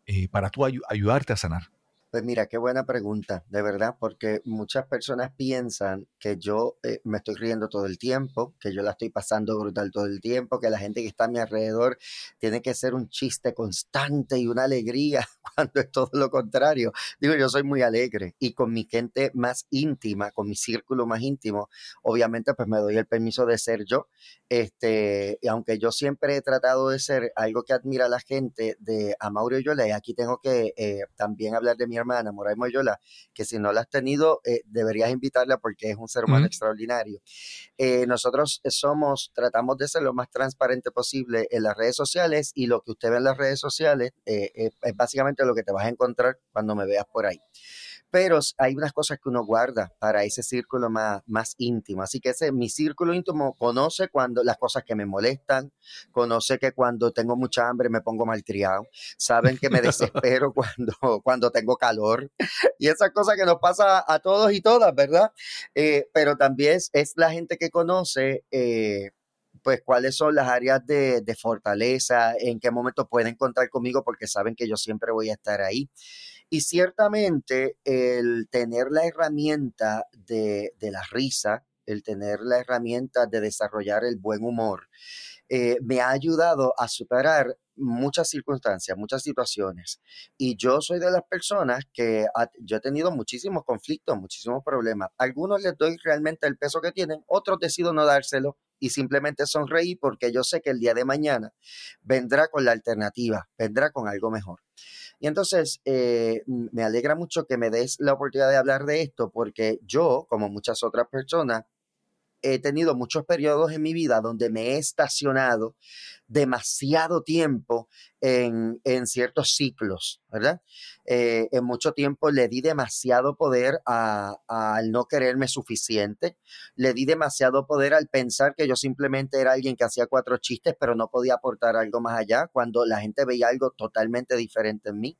eh, para tú ayudarte a sanar? Pues mira, qué buena pregunta, de verdad, porque muchas personas piensan que yo eh, me estoy riendo todo el tiempo, que yo la estoy pasando brutal todo el tiempo, que la gente que está a mi alrededor tiene que ser un chiste constante y una alegría, <laughs> cuando es todo lo contrario. Digo, yo soy muy alegre y con mi gente más íntima, con mi círculo más íntimo, obviamente pues me doy el permiso de ser yo. Este, y aunque yo siempre he tratado de ser algo que admira a la gente de Amaurio Yola, y aquí tengo que eh, también hablar de mi hermana, Moray Moyola, que si no la has tenido, eh, deberías invitarla porque es un ser humano extraordinario. Eh, nosotros somos, tratamos de ser lo más transparente posible en las redes sociales y lo que usted ve en las redes sociales eh, es básicamente lo que te vas a encontrar cuando me veas por ahí pero hay unas cosas que uno guarda para ese círculo más, más íntimo. Así que ese, mi círculo íntimo conoce cuando las cosas que me molestan, conoce que cuando tengo mucha hambre me pongo maltriado, saben que me <laughs> desespero cuando, <laughs> cuando tengo calor y esas cosas que nos pasa a todos y todas, ¿verdad? Eh, pero también es, la gente que conoce. Eh, pues cuáles son las áreas de, de, fortaleza, en qué momento pueden contar conmigo porque saben que yo siempre voy a estar ahí. Y ciertamente el tener la herramienta de, la risa, el tener la herramienta de desarrollar el buen humor, eh, me ha ayudado a superar muchas circunstancias, muchas situaciones. Y yo soy de las personas que yo he tenido muchísimos conflictos, muchísimos problemas. Algunos les doy realmente el peso que tienen, otros decido no dárselo y simplemente sonreír porque yo sé que el día de mañana vendrá con la alternativa, vendrá con algo mejor. Y entonces eh, me alegra mucho que me des la oportunidad de hablar de esto porque yo, como muchas otras personas, he tenido muchos periodos en mi vida donde me he estacionado demasiado tiempo en, ciertos ciclos, ¿verdad? Eh, en mucho tiempo le di demasiado poder al no quererme suficiente, le di demasiado poder al pensar que yo simplemente era alguien que hacía cuatro chistes, pero no podía aportar algo más allá, cuando la gente veía algo totalmente diferente en mí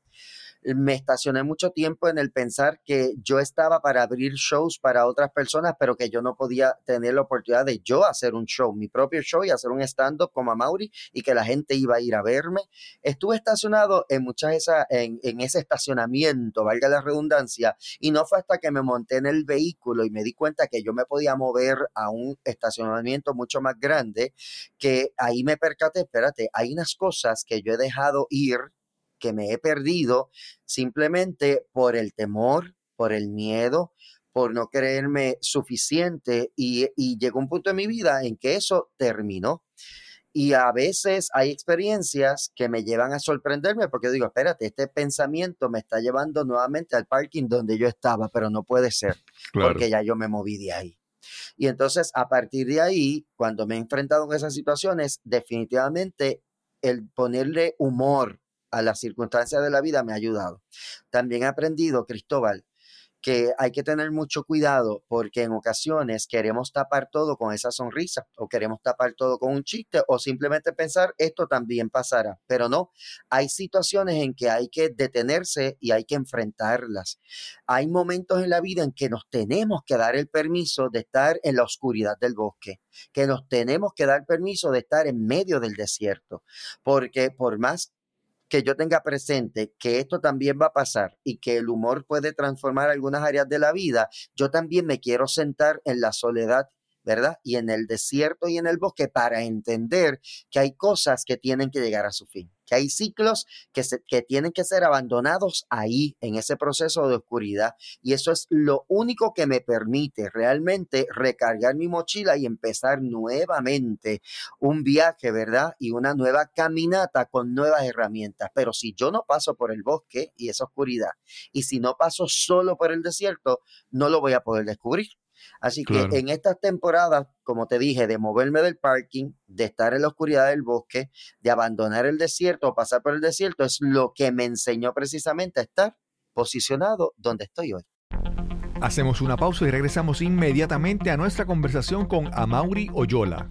me estacioné mucho tiempo en el pensar que yo estaba para abrir shows para otras personas, pero que yo no podía tener la oportunidad de yo hacer un show, mi propio show y hacer un stand-up como a Mauri y que la gente iba a ir a verme. Estuve estacionado en muchas esa, en, en ese estacionamiento, valga la redundancia, y no fue hasta que me monté en el vehículo y me di cuenta que yo me podía mover a un estacionamiento mucho más grande, que ahí me percaté, espérate, hay unas cosas que yo he dejado ir que me he perdido simplemente por el temor, por el miedo, por no creerme suficiente y, llegó un punto en mi vida en que eso terminó. Y a veces hay experiencias que me llevan a sorprenderme porque digo, espérate, este pensamiento me está llevando nuevamente al parking donde yo estaba, pero no puede ser, porque ya yo me moví de ahí. Y entonces, a partir de ahí, cuando me he enfrentado en esas situaciones, definitivamente el ponerle humor a las circunstancias de la vida me ha ayudado. También he aprendido, Cristóbal, que hay que tener mucho cuidado porque en ocasiones queremos tapar todo con esa sonrisa o queremos tapar todo con un chiste o simplemente pensar esto también pasará, pero no, hay situaciones en que hay que detenerse y hay que enfrentarlas. Hay momentos en la vida en que nos tenemos que dar el permiso de estar en la oscuridad del bosque, que nos tenemos que dar permiso de estar en medio del desierto, porque por más que yo tenga presente que esto también va a pasar y que el humor puede transformar algunas áreas de la vida, yo también me quiero sentar en la soledad ¿verdad? Y en el desierto y en el bosque para entender que hay cosas que tienen que llegar a su fin, hay ciclos que, se, que tienen que ser abandonados ahí, en ese proceso de oscuridad. Y eso es lo único que me permite realmente recargar mi mochila y empezar nuevamente un viaje, ¿verdad? Y una nueva caminata con nuevas herramientas. Pero si yo no paso por el bosque y esa oscuridad, y si no paso solo por el desierto, no lo voy a poder descubrir. Así que en estas temporadas, como te dije, de moverme del parking, de estar en la oscuridad del bosque, de abandonar el desierto o pasar por el desierto, es lo que me enseñó precisamente a estar posicionado donde estoy hoy. Hacemos una pausa y regresamos inmediatamente a nuestra conversación con Amaury Oyola.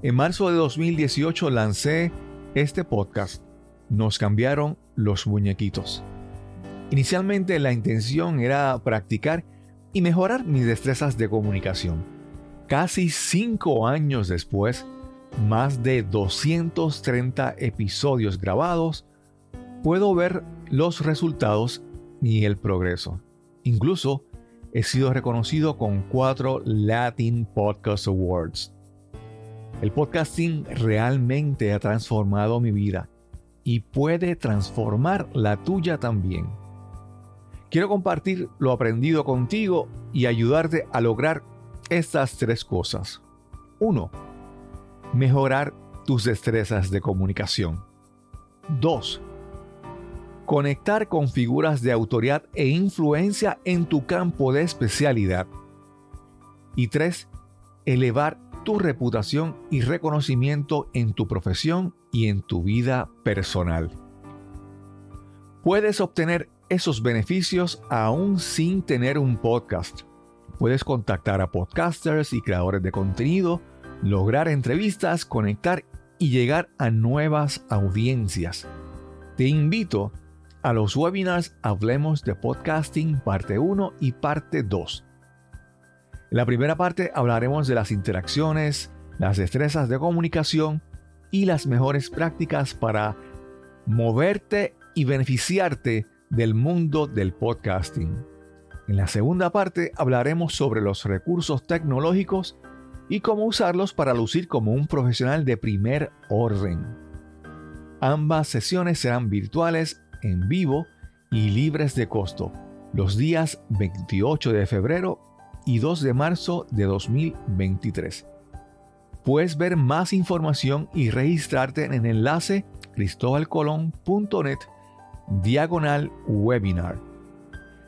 En marzo de 2018 lancé este podcast. Nos cambiaron los muñequitos. Inicialmente la intención era practicar y mejorar mis destrezas de comunicación. Casi cinco años después, más de 230 episodios grabados, puedo ver los resultados y el progreso. Incluso he sido reconocido con cuatro Latin Podcast Awards. El podcasting realmente ha transformado mi vida y puede transformar la tuya también. Quiero compartir lo aprendido contigo y ayudarte a lograr estas tres cosas. 1. Mejorar tus destrezas de comunicación. 2. Conectar con figuras de autoridad e influencia en tu campo de especialidad. Y 3. Elevar tu reputación y reconocimiento en tu profesión y en tu vida personal. Puedes obtener esos beneficios aún sin tener un podcast. Puedes contactar a podcasters y creadores de contenido, lograr entrevistas, conectar y llegar a nuevas audiencias. Te invito a los webinars Hablemos de Podcasting parte 1 y parte 2. En la primera parte hablaremos de las interacciones, las destrezas de comunicación y las mejores prácticas para moverte y beneficiarte del mundo del podcasting. En la segunda parte hablaremos sobre los recursos tecnológicos y cómo usarlos para lucir como un profesional de primer orden. Ambas sesiones serán virtuales, en vivo y libres de costo, los días 28 de febrero y 2 de marzo de 2023. Puedes ver más información y registrarte en el enlace cristobalcolón.net diagonal webinar.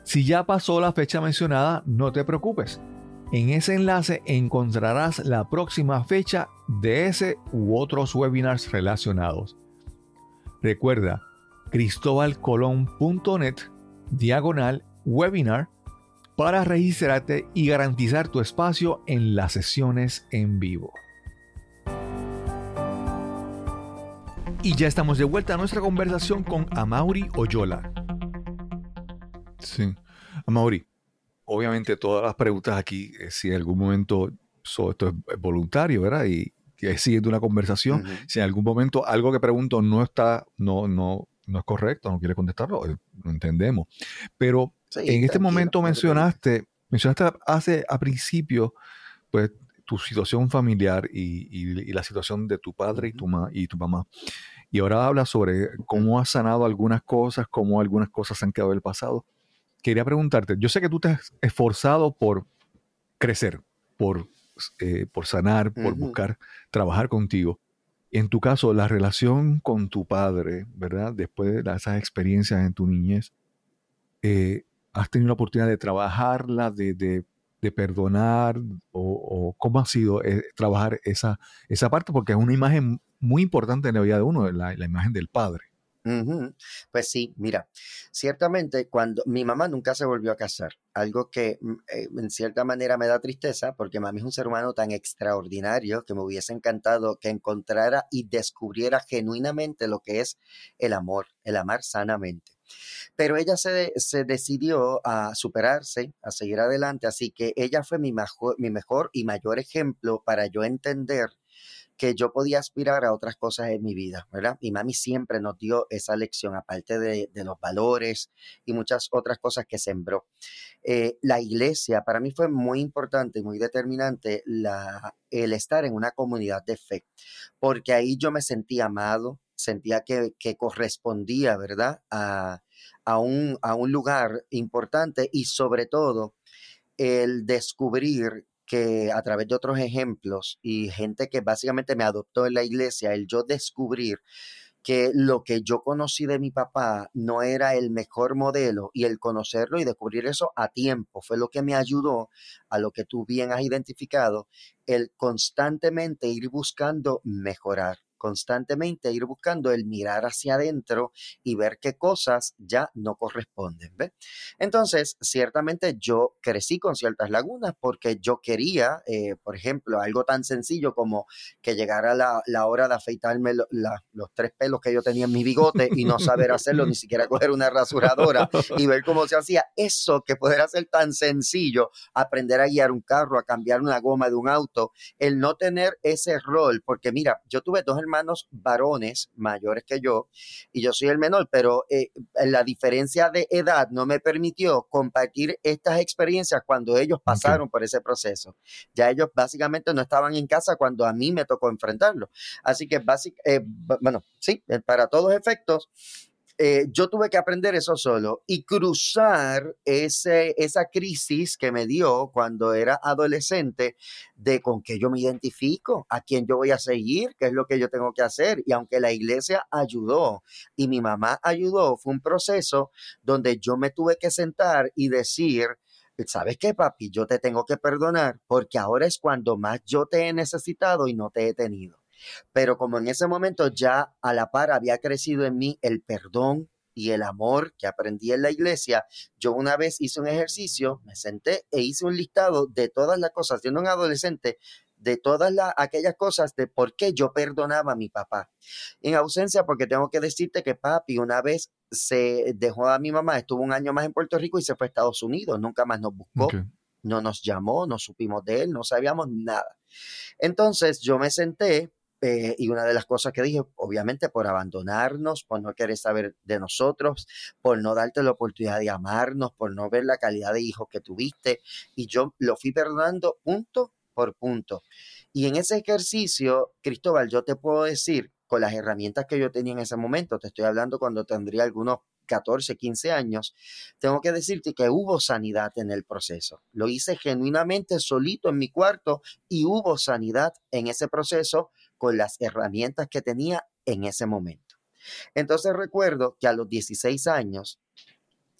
Si ya pasó la fecha mencionada, no te preocupes. En ese enlace encontrarás la próxima fecha de ese u otros webinars relacionados. Recuerda cristobalcolón.net diagonal webinar para registrarte y garantizar tu espacio en las sesiones en vivo. Y ya estamos de vuelta a nuestra conversación con Amaury Oyola. Sí, Amaury, obviamente todas las preguntas aquí, eh, si en algún momento esto es voluntario, ¿verdad? Y es siguiendo una conversación, si en algún momento algo que pregunto no está, no, no, no es correcto, no quiere contestarlo, eh, lo entendemos. Pero en este momento mencionaste, mencionaste hace a principio, pues tu situación familiar y, la situación de tu padre y tu, y tu mamá. Y ahora habla sobre cómo has sanado algunas cosas, cómo algunas cosas han quedado del pasado. Quería preguntarte, yo sé que tú te has esforzado por crecer, por, eh, por sanar, por buscar trabajar contigo. En tu caso, la relación con tu padre, ¿verdad? Después de esas experiencias en tu niñez, eh, ¿has tenido la oportunidad de trabajarla, de, perdonar? O, cómo ha sido eh, trabajar esa, esa parte? Porque es una imagen muy importante en la vida de uno, la, la imagen del padre. Pues sí, mira, ciertamente cuando mi mamá nunca se volvió a casar, algo que mm, eh, en cierta manera me da tristeza porque mami es un ser humano tan extraordinario que me hubiese encantado que encontrara y descubriera genuinamente lo que es el amor, el amar sanamente. Pero ella se, se decidió a superarse, a seguir adelante, así que ella fue mi mejor, mi mejor y mayor ejemplo para yo entender que yo podía aspirar a otras cosas en mi vida, ¿verdad? Mi mami siempre nos dio esa lección, aparte de, los valores y muchas otras cosas que sembró. Eh, la iglesia para mí fue muy importante y muy determinante la, el estar en una comunidad de fe, porque ahí yo me sentía amado, sentía que, correspondía, ¿verdad? A, un, a un lugar importante y sobre todo el descubrir que a través de otros ejemplos y gente que básicamente me adoptó en la iglesia, el yo descubrir que lo que yo conocí de mi papá no era el mejor modelo y el conocerlo y descubrir eso a tiempo fue lo que me ayudó a lo que tú bien has identificado, el constantemente ir buscando mejorar constantemente ir buscando el mirar hacia adentro y ver qué cosas ya no corresponden. ¿ve? Entonces, ciertamente yo crecí con ciertas lagunas porque yo quería, eh, por ejemplo, algo tan sencillo como que llegara la, la hora de afeitarme los tres pelos que yo tenía en mi bigote y no saber hacerlo, ni siquiera <laughs> coger una rasuradora y ver cómo se hacía. Eso que pudiera ser tan sencillo, aprender a guiar un carro, a cambiar una goma de un auto, el no tener ese rol, porque mira, yo tuve dos hermanos hermanos varones mayores que yo y yo soy el menor, pero eh, la diferencia de edad no me permitió compartir estas experiencias cuando ellos pasaron por ese proceso. Ya ellos básicamente no estaban en casa cuando a mí me tocó enfrentarlo. Así que, eh, bueno, sí, eh, para todos efectos, eh, yo tuve que aprender eso solo y cruzar ese, esa crisis que me dio cuando era adolescente de con qué yo me identifico, a quién yo voy a seguir, qué es lo que yo tengo que hacer. Y aunque la iglesia ayudó y mi mamá ayudó, fue un proceso donde yo me tuve que sentar y decir, ¿sabes qué, papi? Yo te tengo que perdonar porque ahora es cuando más yo te he necesitado y no te he tenido. Pero como en ese momento ya a la par había crecido en mí el perdón y el amor que aprendí en la iglesia, yo una vez hice un ejercicio, me senté e hice un listado de todas las cosas, siendo un adolescente, de todas las, aquellas cosas de por qué yo perdonaba a mi papá. En ausencia, porque tengo que decirte que papi una vez se dejó a mi mamá, estuvo un año más en Puerto Rico y se fue a Estados Unidos, nunca más nos buscó, no nos llamó, no supimos de él, no sabíamos nada. Entonces yo me senté eh, y una de las cosas que dije, obviamente por abandonarnos, por no querer saber de nosotros, por no darte la oportunidad de amarnos, por no ver la calidad de hijo que tuviste. Y yo lo fui perdonando punto por punto. Y en ese ejercicio, Cristóbal, yo te puedo decir, con las herramientas que yo tenía en ese momento, te estoy hablando cuando tendría algunos 14, 15 años, tengo que decirte que hubo sanidad en el proceso. Lo hice genuinamente solito en mi cuarto y hubo sanidad en ese proceso con las herramientas que tenía en ese momento. Entonces recuerdo que a los 16 años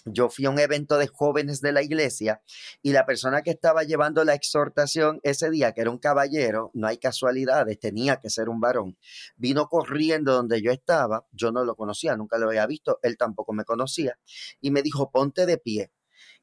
yo fui a un evento de jóvenes de la iglesia y la persona que estaba llevando la exhortación ese día, que era un caballero, no hay casualidades, tenía que ser un varón, vino corriendo donde yo estaba, yo no lo conocía, nunca lo había visto, él tampoco me conocía, y me dijo, ponte de pie.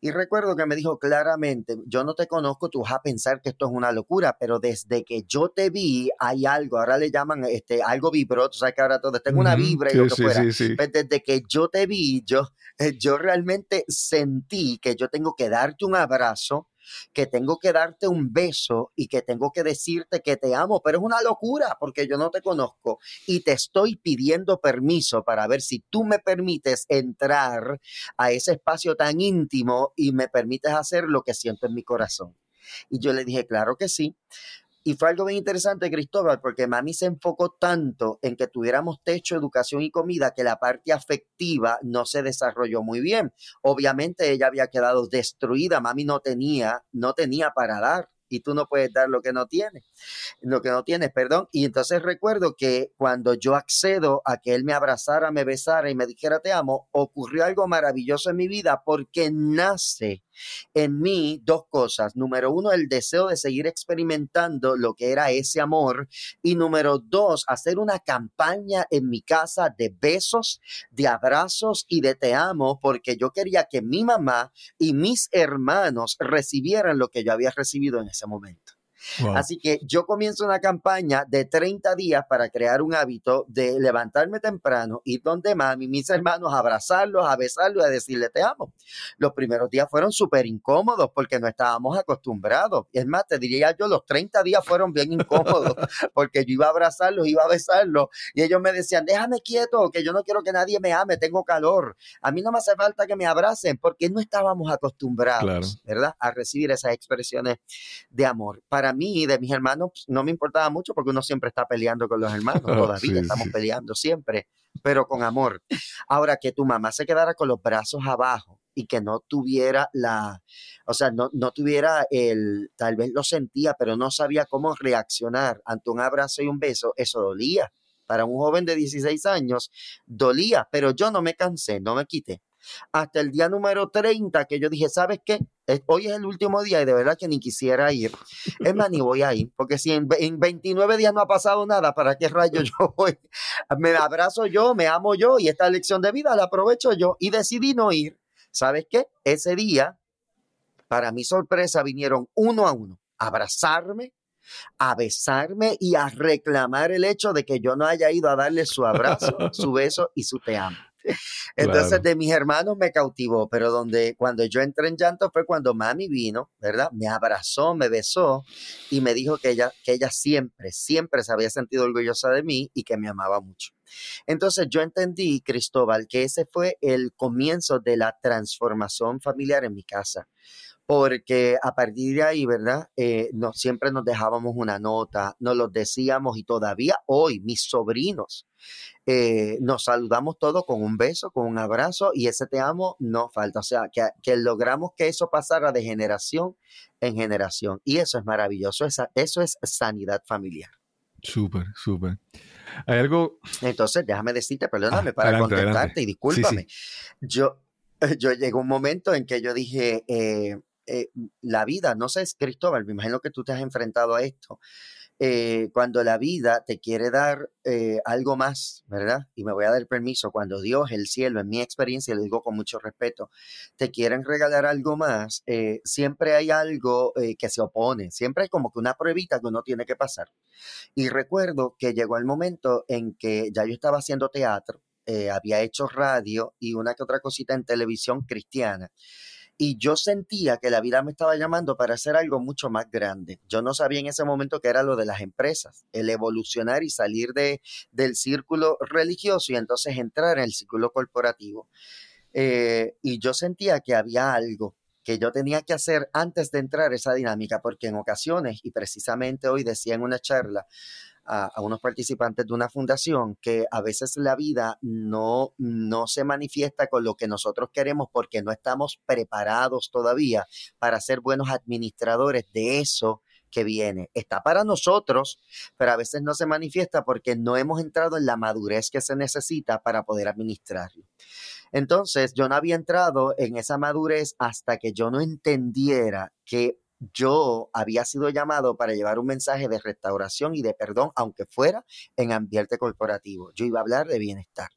Y recuerdo que me dijo claramente, yo no te conozco, tú vas a pensar que esto es una locura, pero desde que yo te vi hay algo, ahora le llaman este, algo vibró, tú sabes que ahora todo, tengo una vibra y lo que fuera. Pues desde que yo te vi, yo, eh, yo realmente sentí que yo tengo que darte un abrazo, que tengo que darte un beso y que tengo que decirte que te amo, pero es una locura porque yo no te conozco y te estoy pidiendo permiso para ver si tú me permites entrar a ese espacio tan íntimo y me permites hacer lo que siento en mi corazón. Y yo le dije, claro que sí. Y fue algo bien interesante, Cristóbal, porque mami se enfocó tanto en que tuviéramos techo, educación y comida que la parte afectiva no se desarrolló muy bien. Obviamente ella había quedado destruida, mami no tenía, no tenía para dar y tú no puedes dar lo que no tienes, lo que no tienes, perdón. Y entonces recuerdo que cuando yo accedo a que él me abrazara, me besara y me dijera te amo, ocurrió algo maravilloso en mi vida porque nace en mí dos cosas. Número uno, el deseo de seguir experimentando lo que era ese amor. Y número dos, hacer una campaña en mi casa de besos, de abrazos y de te amo, porque yo quería que mi mamá y mis hermanos recibieran lo que yo había recibido en ese momento. Así que yo comienzo una campaña de 30 días para crear un hábito de levantarme temprano, ir donde mami, mis hermanos, abrazarlos, a besarlos, a decirle te amo. Los primeros días fueron súper incómodos porque no estábamos acostumbrados. Es más, te diría yo, los 30 días fueron bien incómodos <laughs> porque yo iba a abrazarlos, iba a besarlos y ellos me decían, déjame quieto, que yo no quiero que nadie me ame, tengo calor. A mí no me hace falta que me abracen porque no estábamos acostumbrados, ¿verdad? A recibir esas expresiones de amor. Para mí, de mis hermanos, pues, no me importaba mucho porque uno siempre está peleando con los hermanos, todavía estamos peleando siempre, pero con amor. Ahora, que tu mamá se quedara con los brazos abajo y que no tuviera la, o sea, no, no tuviera el, tal vez lo sentía, pero no sabía cómo reaccionar ante un abrazo y un beso, eso dolía. Para un joven de 16 años, dolía, pero yo no me cansé, no me quité hasta el día número 30 que yo dije, ¿sabes qué? Hoy es el último día y de verdad que ni quisiera ir. Es más, ni voy a ir, porque si en, 29 días no ha pasado nada, ¿para qué rayo yo <laughs> voy? Me abrazo yo, me amo yo y esta lección de vida la aprovecho yo y decidí no ir. ¿Sabes qué? Ese día, para mi sorpresa, vinieron uno a uno a abrazarme, a besarme y a reclamar el hecho de que yo no haya ido a darle su abrazo, <laughs> su beso y su te amo. <laughs> Entonces de mis hermanos me cautivó, pero donde cuando yo entré en llanto fue cuando mami vino, ¿verdad? Me abrazó, me besó y me dijo que ella, que ella siempre, siempre se había sentido orgullosa de mí y que me amaba mucho. Entonces yo entendí, Cristóbal, que ese fue el comienzo de la transformación familiar en mi casa porque a partir de ahí, ¿verdad? Eh, no, siempre nos dejábamos una nota, nos lo decíamos y todavía hoy mis sobrinos eh, nos saludamos todos con un beso, con un abrazo y ese te amo no falta. O sea, que, que logramos que eso pasara de generación en generación y eso es maravilloso, esa, eso es sanidad familiar. Súper, súper. Hay algo... Entonces, déjame decirte, perdóname ah, para contestarte y discúlpame. Yo, <laughs> yo llegué un momento en que yo dije, eh, eh, la vida, no sé, Cristóbal, me imagino que tú te has enfrentado a esto. Eh, cuando la vida te quiere dar eh, algo más, ¿verdad? Y me voy a dar permiso, cuando Dios, el cielo, en mi experiencia, lo digo con mucho respeto, te quieren regalar algo más, siempre hay algo que se opone, siempre hay como que una pruebita que uno tiene que pasar. Y recuerdo que llegó el momento en que ya yo estaba haciendo teatro, había hecho radio y una que otra cosita en televisión cristiana y yo sentía que la vida me estaba llamando para hacer algo mucho más grande. Yo no sabía en ese momento que era lo de las empresas, el evolucionar y salir de, del círculo religioso y entonces entrar en el círculo corporativo. Eh, y yo sentía que había algo que yo tenía que hacer antes de entrar esa dinámica, porque en ocasiones, y precisamente hoy decía en una charla, a, unos participantes de una fundación que a veces la vida no, no se manifiesta con lo que nosotros queremos porque no estamos preparados todavía para ser buenos administradores de eso que viene. Está para nosotros, pero a veces no se manifiesta porque no hemos entrado en la madurez que se necesita para poder administrarlo. Entonces, yo no había entrado en esa madurez hasta que yo no entendiera que yo había sido llamado para llevar un mensaje de restauración y de perdón, aunque fuera en ambiente corporativo. Yo iba a hablar de bienestar.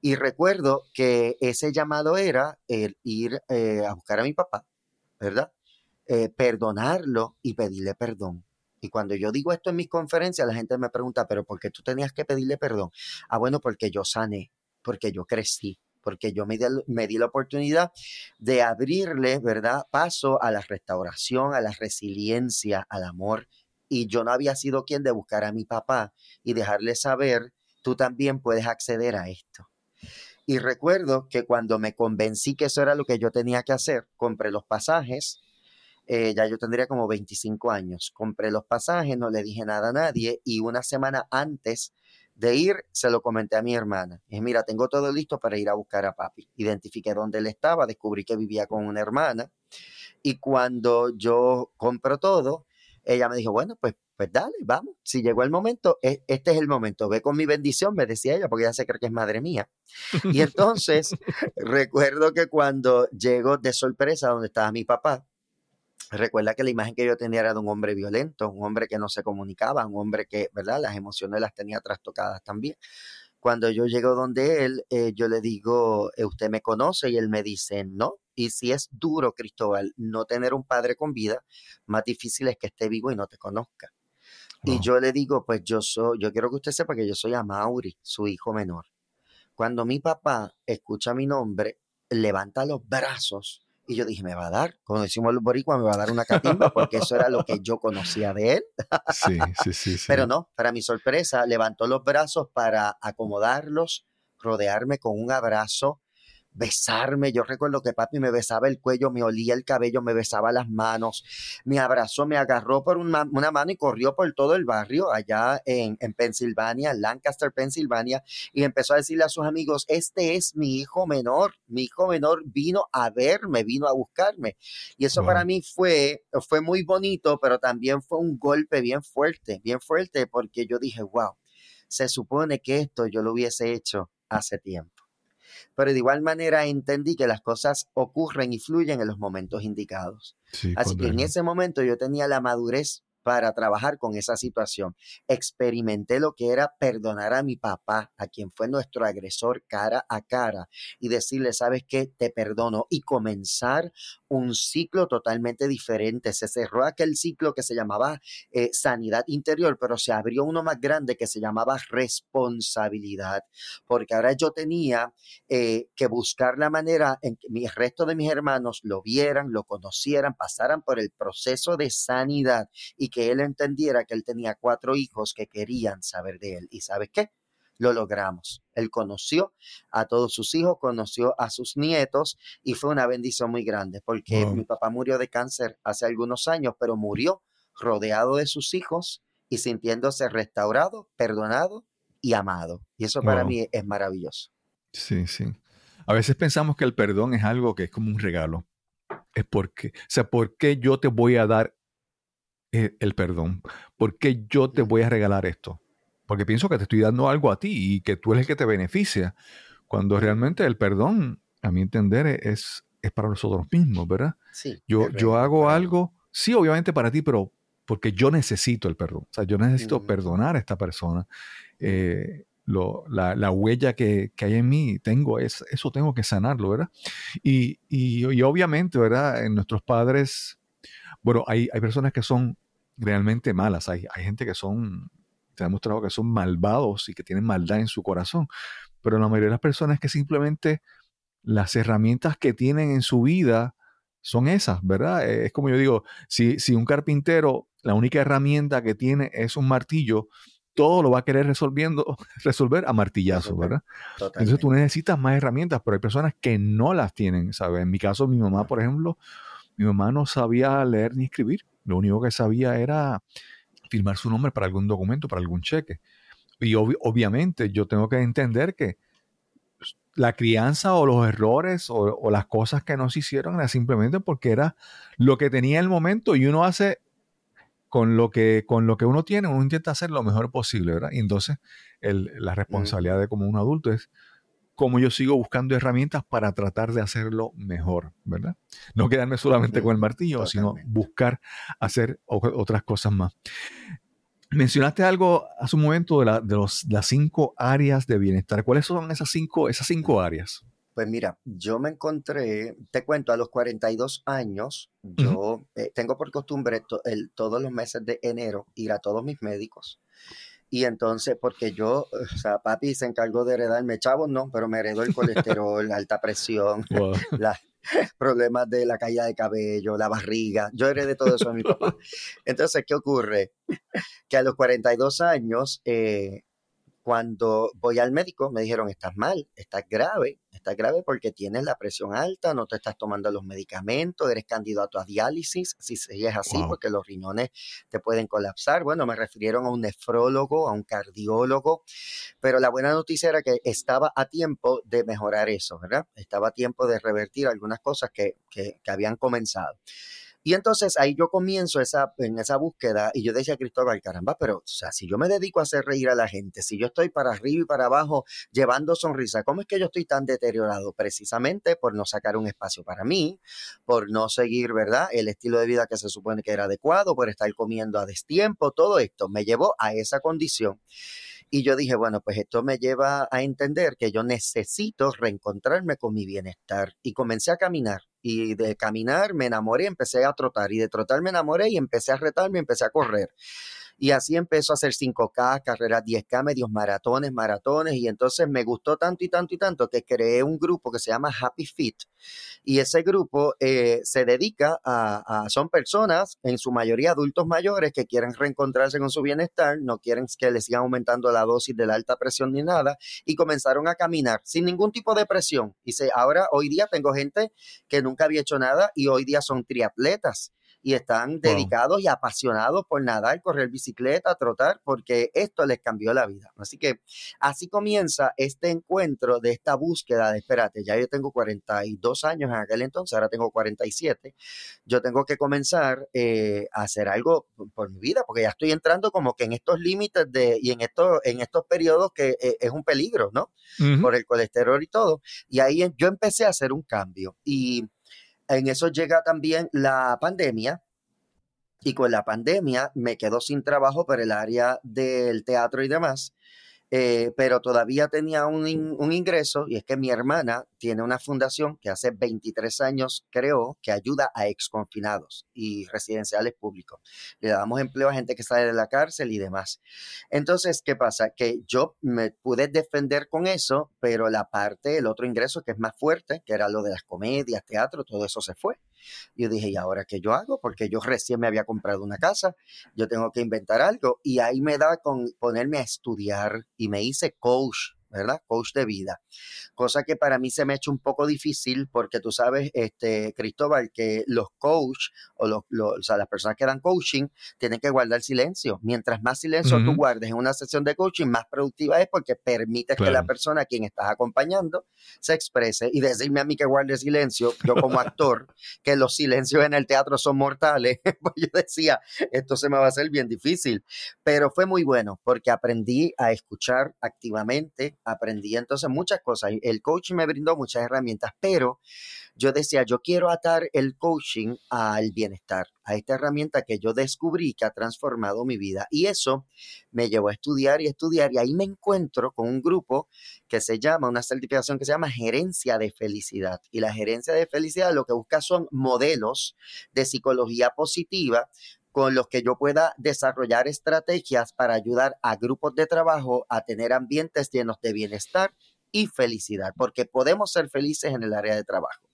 Y recuerdo que ese llamado era el ir eh, a buscar a mi papá, ¿verdad? Eh, perdonarlo y pedirle perdón. Y cuando yo digo esto en mis conferencias, la gente me pregunta, pero ¿por qué tú tenías que pedirle perdón? Ah, bueno, porque yo sané, porque yo crecí, porque yo me di, me di, la oportunidad de abrirle, ¿verdad?, paso a la restauración, a la resiliencia, al amor. Y yo no había sido quien de buscar a mi papá y dejarle saber, tú también puedes acceder a esto. Y recuerdo que cuando me convencí que eso era lo que yo tenía que hacer, compré los pasajes, eh, ya yo tendría como 25 años. Compré los pasajes, no le dije nada a nadie y una semana antes de ir se lo comenté a mi hermana. Dije, mira, tengo todo listo para ir a buscar a papi. Identifiqué dónde él estaba, descubrí que vivía con una hermana y cuando yo compro todo, ella me dijo, bueno, pues, pues dale, vamos. Si llegó el momento, e, este es el momento. Ve con mi bendición, me decía ella, porque ella se cree que es madre mía. Y entonces <laughs> recuerdo que cuando llego de sorpresa donde estaba mi papá, Recuerda que la imagen que yo tenía era de un hombre violento, un hombre que no se comunicaba, un hombre que, ¿verdad? Las emociones las tenía trastocadas también. Cuando yo llego donde él, eh, yo le digo, eh, ¿usted me conoce? Y él me dice, no. Y si es duro, Cristóbal, no tener un padre con vida, más difícil es que esté vivo y no te conozca. Y yo le digo, pues yo soy, yo quiero que usted sepa que yo soy Amaury, su hijo menor. Cuando mi papá escucha mi nombre, levanta los brazos y yo dije, me va a dar, como decimos los boricuas, me va a dar una catimba, porque eso era lo que yo conocía de él. Sí, sí, sí, <laughs> sí. Pero no, para mi sorpresa, levantó los brazos para acomodarlos, rodearme con un abrazo, besarme. Yo recuerdo que papi me besaba el cuello, me olía el cabello, me besaba las manos, me abrazó, me agarró por una, una mano y corrió por todo el barrio allá en, en Pensilvania, Lancaster, Pensilvania, y empezó a decirle a sus amigos, este es mi hijo menor, mi hijo menor vino a verme, vino a buscarme. Y eso wow. para mí fue, fue muy bonito, pero también fue un golpe bien fuerte, bien fuerte, porque yo dije, wow, se supone que esto yo lo hubiese hecho hace tiempo pero de igual manera entendí que las cosas ocurren y fluyen en los momentos indicados. Sí, Así que en ese momento yo tenía la madurez para trabajar con esa situación. Experimenté lo que era perdonar a mi papá, a quien fue nuestro agresor cara a cara, y decirle, sabes qué, te perdono, y comenzar un ciclo totalmente diferente. Se cerró aquel ciclo que se llamaba eh, sanidad interior, pero se abrió uno más grande que se llamaba responsabilidad, porque ahora yo tenía eh, que buscar la manera en que el resto de mis hermanos lo vieran, lo conocieran, pasaran por el proceso de sanidad y que él entendiera que él tenía cuatro hijos que querían saber de él. ¿Y sabes qué? Lo logramos. Él conoció a todos sus hijos, conoció a sus nietos y fue una bendición muy grande porque wow. mi papá murió de cáncer hace algunos años, pero murió rodeado de sus hijos y sintiéndose restaurado, perdonado y amado. Y eso para wow. mí es maravilloso. Sí, sí. A veces pensamos que el perdón es algo que es como un regalo. Es porque, o sea, ¿por qué yo te voy a dar el, el perdón? ¿Por qué yo te voy a regalar esto? Porque pienso que te estoy dando algo a ti y que tú eres el que te beneficia. Cuando realmente el perdón, a mi entender, es, es para nosotros mismos, ¿verdad? Sí, yo, yo hago algo, sí, obviamente para ti, pero porque yo necesito el perdón. O sea, yo necesito mm. perdonar a esta persona. Eh, lo, la, la, huella que, que, hay en mí, tengo, es, eso tengo que sanarlo, ¿verdad? Y, y, y obviamente, ¿verdad? En nuestros padres, bueno, hay, hay personas que son realmente malas, hay, hay gente que son se ha demostrado que son malvados y que tienen maldad en su corazón. Pero la mayoría de las personas que simplemente las herramientas que tienen en su vida son esas, ¿verdad? Es como yo digo, si, si un carpintero, la única herramienta que tiene es un martillo, todo lo va a querer resolviendo, <laughs> resolver a martillazo, ¿verdad? Totalmente. Entonces tú necesitas más herramientas, pero hay personas que no las tienen, ¿sabes? En mi caso, mi mamá, por ejemplo, mi mamá no sabía leer ni escribir. Lo único que sabía era firmar su nombre para algún documento, para algún cheque. Y obviamente yo tengo que entender que la crianza o los errores o, las cosas que no se hicieron era simplemente porque era lo que tenía en el momento y uno hace con lo que, con lo que uno tiene, uno intenta hacer lo mejor posible, ¿verdad? Y entonces la responsabilidad de como un adulto es cómo yo sigo buscando herramientas para tratar de hacerlo mejor, ¿verdad? No quedarme solamente con el martillo, sino buscar hacer otras cosas más. Mencionaste algo hace un momento de, de los, las cinco áreas de bienestar. ¿Cuáles son esas cinco, esas cinco áreas? Pues mira, yo me encontré, te cuento, a los 42 años, yo eh, tengo por costumbre todos los meses de enero ir a todos mis médicos. Y entonces, porque yo, o sea, papi se encargó de heredarme chavos, no, pero me heredó el colesterol, la alta presión, <laughs> <laughs> la, problemas de la caída de cabello, la barriga. Yo heredé todo eso a mi papá. <laughs> Entonces, ¿qué ocurre? Que a los 42 años, eh, cuando voy al médico, me dijeron, estás mal, estás grave, estás grave porque tienes la presión alta, no te estás tomando los medicamentos, eres candidato a diálisis, si es así, porque los riñones te pueden colapsar. Bueno, me refirieron a un nefrólogo, a un cardiólogo, pero la buena noticia era que estaba a tiempo de mejorar eso, ¿verdad? Estaba a tiempo de revertir algunas cosas que, que, que habían comenzado. Y entonces ahí yo comienzo esa, en esa búsqueda y yo decía a Cristóbal, caramba, pero o sea, si yo me dedico a hacer reír a la gente, si yo estoy para arriba y para abajo llevando sonrisa, ¿cómo es que yo estoy tan deteriorado? Precisamente por no sacar un espacio para mí, por no seguir, ¿verdad? El estilo de vida que se supone que era adecuado, por estar comiendo a destiempo, todo esto me llevó a esa condición. Y yo dije, bueno, pues esto me lleva a entender que yo necesito reencontrarme con mi bienestar. Y comencé a caminar. Y de caminar me enamoré, empecé a trotar. Y de trotar me enamoré y empecé a retarme, empecé a correr. Y así empezó a hacer 5K, carreras 10K, medios maratones, maratones. Y entonces me gustó tanto y tanto y tanto que creé un grupo que se llama Happy Fit. Y ese grupo eh, se dedica a, son personas, en su mayoría adultos mayores, que quieren reencontrarse con su bienestar, no quieren que les sigan aumentando la dosis de la alta presión ni nada, y comenzaron a caminar sin ningún tipo de presión. Y se, ahora, hoy día tengo gente que nunca había hecho nada y hoy día son triatletas y están dedicados y apasionados por nadar, correr bicicleta, trotar, porque esto les cambió la vida. Así que así comienza este encuentro de esta búsqueda de, espérate, ya yo tengo 42 años en aquel entonces, ahora tengo 47, yo tengo que comenzar eh, a hacer algo por mi vida, porque ya estoy entrando como que en estos límites de, y en estos, en estos periodos que eh, es un peligro, ¿no? Por el colesterol y todo. Y ahí yo empecé a hacer un cambio. Y en eso llega también la pandemia. Y con la pandemia me quedo sin trabajo por el área del teatro y demás. Eh, pero todavía tenía un, un, ingreso y es que mi hermana tiene una fundación que hace 23 años creó que ayuda a exconfinados y residenciales públicos. Le damos empleo a gente que sale de la cárcel y demás. Entonces, ¿qué pasa? Que yo me pude defender con eso, pero la parte, el otro ingreso que es más fuerte, que era lo de las comedias, teatro, todo eso se fue. Yo dije, ¿y ahora qué yo hago? Porque yo recién me había comprado una casa, yo tengo que inventar algo. Y ahí me da con ponerme a estudiar y me hice coach ¿verdad? Coach de vida. Cosa que para mí se me ha hecho un poco difícil porque tú sabes, este, Cristóbal, que los coach o, los, o sea, las personas que dan coaching tienen que guardar silencio. Mientras más silencio tú guardes en una sesión de coaching, más productiva es porque permites que la persona a quien estás acompañando se exprese y decirme a mí que guarde silencio, yo como <laughs> actor, que los silencios en el teatro son mortales, <laughs> pues yo decía, esto se me va a hacer bien difícil. Pero fue muy bueno porque aprendí a escuchar activamente, aprendí entonces muchas cosas. El coaching me brindó muchas herramientas, pero yo decía, yo quiero atar el coaching al bienestar, a esta herramienta que yo descubrí que ha transformado mi vida. Y eso me llevó a estudiar y estudiar y ahí me encuentro con un grupo que se llama, una certificación que se llama gerencia de felicidad. Y la gerencia de felicidad lo que busca son modelos de psicología positiva con los que yo pueda desarrollar estrategias para ayudar a grupos de trabajo a tener ambientes llenos de bienestar y felicidad, porque podemos ser felices en el área de trabajo.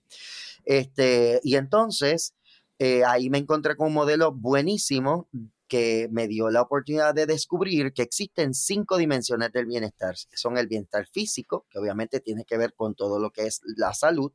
Este, y entonces, eh, ahí me encontré con un modelo buenísimo que me dio la oportunidad de descubrir que existen cinco dimensiones del bienestar. Son el bienestar físico, que obviamente tiene que ver con todo lo que es la salud,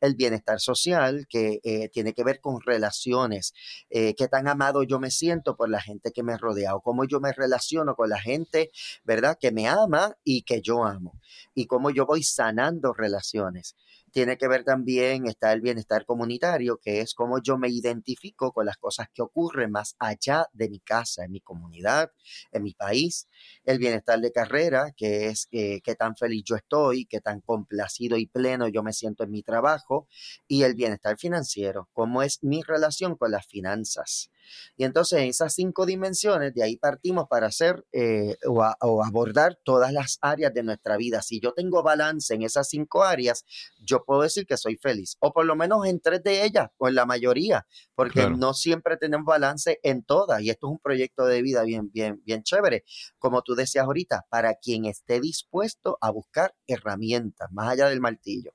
el bienestar social, que eh, tiene que ver con relaciones, eh, qué tan amado yo me siento por la gente que me rodea o cómo yo me relaciono con la gente, ¿verdad? Que me ama y que yo amo y cómo yo voy sanando relaciones tiene que ver también, está el bienestar comunitario, que es cómo yo me identifico con las cosas que ocurren más allá de mi casa, en mi comunidad, en mi país. El bienestar de carrera, que es eh, qué tan feliz yo estoy, qué tan complacido y pleno yo me siento en mi trabajo. Y el bienestar financiero, cómo es mi relación con las finanzas. Y entonces en esas cinco dimensiones, de ahí partimos para hacer eh, o, o, abordar todas las áreas de nuestra vida. Si yo tengo balance en esas cinco áreas, yo puedo decir que soy feliz, o por lo menos en tres de ellas, o en la mayoría, porque claro. no siempre tenemos balance en todas. Y esto es un proyecto de vida bien, bien, bien chévere. Como tú decías ahorita, para quien esté dispuesto a buscar herramientas, más allá del martillo.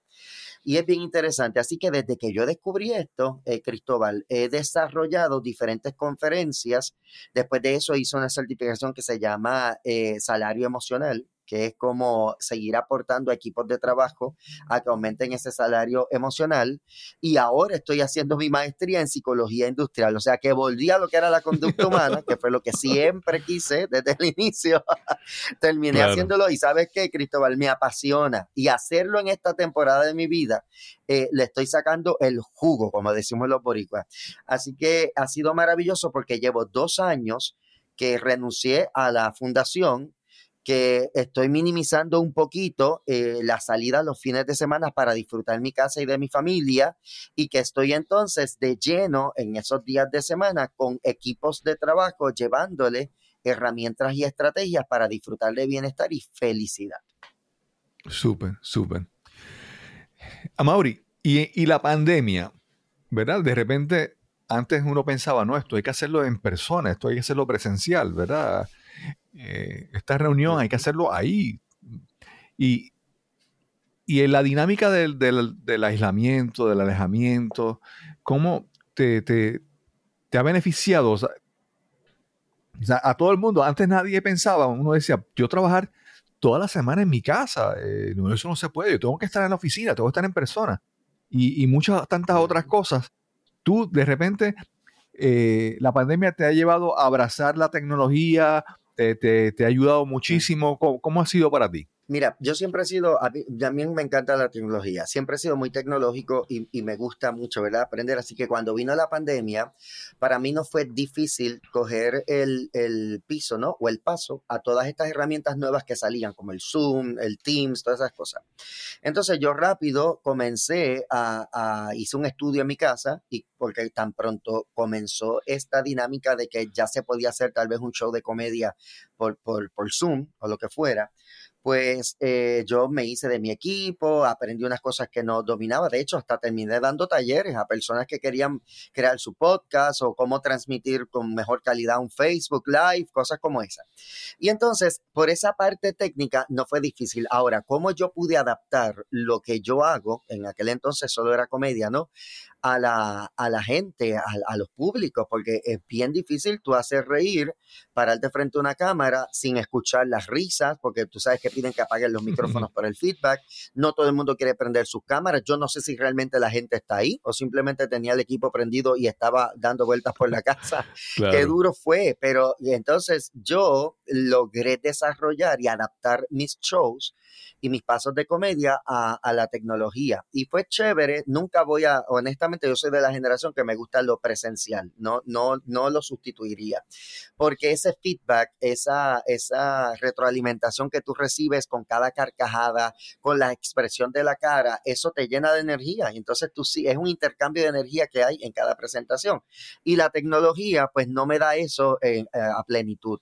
Y es bien interesante. Así que desde que yo descubrí esto, eh, Cristóbal, he desarrollado diferentes conferencias. Después de eso hice una certificación que se llama eh, Salario Emocional que es como seguir aportando a equipos de trabajo a que aumenten ese salario emocional. Y ahora estoy haciendo mi maestría en psicología industrial, o sea que volví a lo que era la conducta <laughs> humana, que fue lo que siempre quise desde el inicio. <laughs> Terminé claro. haciéndolo y sabes qué, Cristóbal, me apasiona. Y hacerlo en esta temporada de mi vida, eh, le estoy sacando el jugo, como decimos los boricuas. Así que ha sido maravilloso porque llevo dos años que renuncié a la fundación que estoy minimizando un poquito eh, la salida los fines de semana para disfrutar mi casa y de mi familia y que estoy entonces de lleno en esos días de semana con equipos de trabajo llevándole herramientas y estrategias para disfrutar de bienestar y felicidad. Súper, súper. Amaury, y, y la pandemia, ¿verdad? De repente, antes uno pensaba, no, esto hay que hacerlo en persona, esto hay que hacerlo presencial, ¿verdad? Eh, esta reunión hay que hacerlo ahí. Y, y en la dinámica del, del, del, aislamiento, del alejamiento, ¿cómo te, te, te ha beneficiado? O sea, a todo el mundo, antes nadie pensaba, uno decía, yo trabajar toda la semana en mi casa, eh, no, eso no se puede, yo tengo que estar en la oficina, tengo que estar en persona. Y, y muchas, tantas otras cosas. Tú, de repente, eh, la pandemia te ha llevado a abrazar la tecnología, te, te, te ha ayudado muchísimo. ¿Cómo, ¿Cómo, ha sido para ti? Mira, yo siempre he sido, a mí, me encanta la tecnología, siempre he sido muy tecnológico y, me gusta mucho, ¿verdad? Aprender. Así que cuando vino la pandemia, para mí no fue difícil coger el, el piso, ¿no? O el paso a todas estas herramientas nuevas que salían, como el Zoom, el Teams, todas esas cosas. Entonces yo rápido comencé a, a hice un estudio en mi casa y porque tan pronto comenzó esta dinámica de que ya se podía hacer tal vez un show de comedia por, por, por Zoom o lo que fuera pues eh, yo me hice de mi equipo, aprendí unas cosas que no dominaba. De hecho, hasta terminé dando talleres a personas que querían crear su podcast o cómo transmitir con mejor calidad un Facebook Live, cosas como esa. Y entonces, por esa parte técnica no fue difícil. Ahora, ¿cómo yo pude adaptar lo que yo hago? En aquel entonces solo era comedia, ¿no? A la, a la gente, a, a los públicos, porque es bien difícil tú hacer reír, pararte frente a una cámara sin escuchar las risas, porque tú sabes que piden que apaguen los micrófonos para el feedback. No todo el mundo quiere prender sus cámaras. Yo no sé si realmente la gente está ahí o simplemente tenía el equipo prendido y estaba dando vueltas por la casa. <laughs> Claro. Qué duro fue, pero entonces yo logré desarrollar y adaptar mis shows y mis pasos de comedia a, a, la tecnología. Y fue chévere, nunca voy a, honestamente, yo soy de la generación que me gusta lo presencial, no, no, no lo sustituiría, porque ese feedback, esa, esa retroalimentación que tú recibes con cada carcajada, con la expresión de la cara, eso te llena de energía. Y entonces tú sí, es un intercambio de energía que hay en cada presentación. Y la tecnología, pues no me da eso en, a plenitud.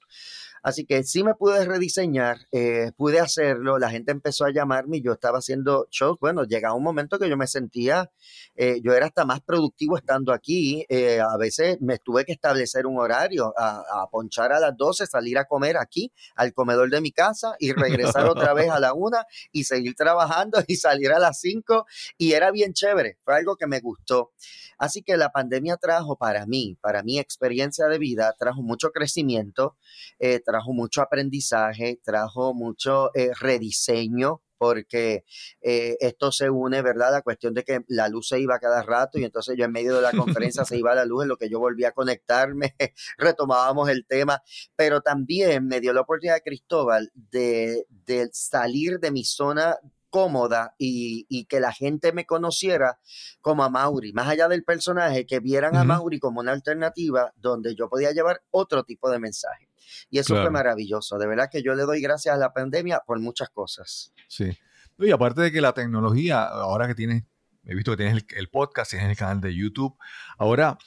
Así que sí me pude rediseñar, eh, pude hacerlo, la gente empezó a llamarme y yo estaba haciendo shows. Bueno, llegaba un momento que yo me sentía, eh, yo era hasta más productivo estando aquí. Eh, a veces me tuve que establecer un horario, a, a, ponchar a las 12, salir a comer aquí, al comedor de mi casa y regresar otra vez a la una y seguir trabajando y salir a las 5. Y era bien chévere, fue algo que me gustó. Así que la pandemia trajo para mí, para mi experiencia de vida, trajo mucho crecimiento, eh, trajo mucho aprendizaje, trajo mucho eh, rediseño porque eh, esto se une, ¿verdad? La cuestión de que la luz se iba cada rato y entonces yo en medio de la conferencia se iba la luz, en lo que yo volví a conectarme, <laughs> retomábamos el tema, pero también me dio la oportunidad, Cristóbal, de, de salir de mi zona cómoda y, y, que la gente me conociera como a Mauri, más allá del personaje, que vieran uh -huh. a Mauri como una alternativa donde yo podía llevar otro tipo de mensaje. Y eso claro. fue maravilloso. De verdad que yo le doy gracias a la pandemia por muchas cosas. Sí. Y aparte de que la tecnología, ahora que tienes, he visto que tienes el, el podcast, tienes el canal de YouTube, ahora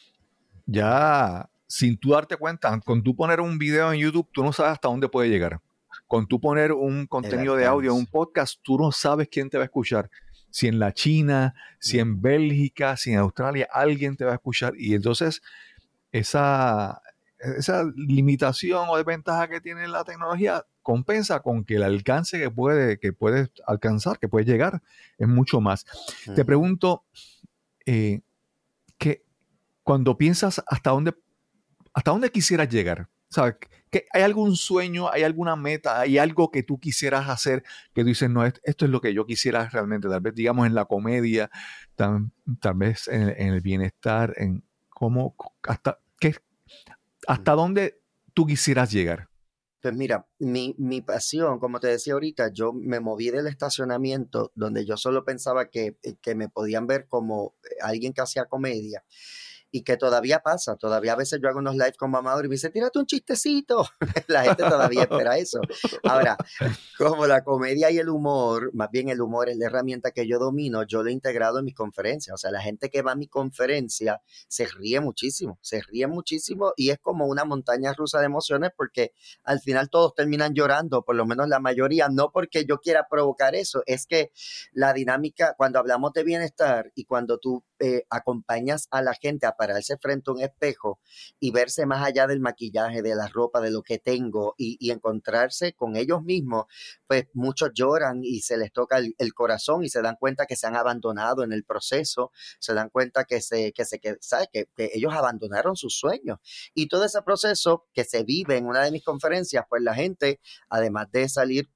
ya sin tú darte cuenta, con tú poner un video en YouTube, tú no sabes hasta dónde puede llegar con tú poner un contenido de audio, un podcast, tú no sabes quién te va a escuchar. Si en la China, si en Bélgica, si en Australia, alguien te va a escuchar. Y entonces, esa, esa limitación o desventaja que tiene la tecnología compensa con que el alcance que puede, que puede alcanzar, que puede llegar, es mucho más. Te pregunto, eh, que cuando piensas hasta dónde, hasta dónde quisieras llegar, ¿sabes? ¿Que ¿Hay algún sueño, hay alguna meta, hay algo que tú quisieras hacer que tú dices, no, esto es lo que yo quisiera realmente, tal vez digamos en la comedia, tal, tal vez en, en, el bienestar, en cómo, hasta, qué, hasta dónde tú quisieras llegar? Pues mira, mi, mi, pasión, como te decía ahorita, yo me moví del estacionamiento donde yo solo pensaba que, que me podían ver como alguien que hacía comedia y que todavía pasa, todavía a veces yo hago unos live con Mamador y me dice, tírate un chistecito, <laughs> la gente todavía espera eso. Ahora, como la comedia y el humor, más bien el humor es la herramienta que yo domino, yo lo he integrado en mis conferencias, o sea, la gente que va a mi conferencia se ríe muchísimo, se ríe muchísimo y es como una montaña rusa de emociones porque al final todos terminan llorando, por lo menos la mayoría, no porque yo quiera provocar eso, es que la dinámica, cuando hablamos de bienestar y cuando tú eh, acompañas a la gente a pararse frente a un espejo y verse más allá del maquillaje, de la ropa, de lo que tengo y, y encontrarse con ellos mismos, pues muchos lloran y se les toca el, el, corazón y se dan cuenta que se han abandonado en el proceso, se dan cuenta que se, que se, que, ¿sabe? Que, que ellos abandonaron sus sueños. Y todo ese proceso que se vive en una de mis conferencias, pues la gente, además de salir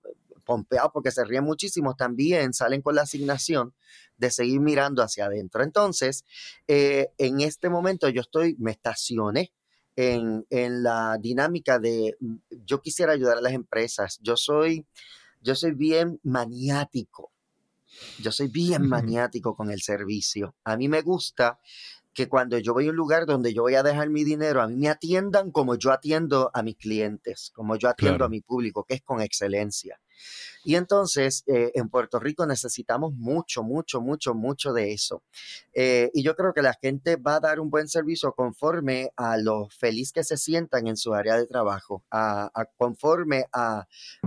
pompeados porque se ríen muchísimo, también salen con la asignación de seguir mirando hacia adentro. Entonces, eh, en este momento yo estoy, me estacioné en, en, la dinámica de yo quisiera ayudar a las empresas. Yo soy, yo soy bien maniático. Yo soy bien maniático con el servicio. A mí me gusta que cuando yo voy a un lugar donde yo voy a dejar mi dinero, a mí me atiendan como yo atiendo a mis clientes, como yo atiendo claro. a mi público, que es con excelencia. Y entonces eh, en Puerto Rico necesitamos mucho, mucho, mucho, mucho de eso. Eh, y yo creo que la gente va a dar un buen servicio conforme a lo feliz que se sientan en su área de trabajo, a, conforme a,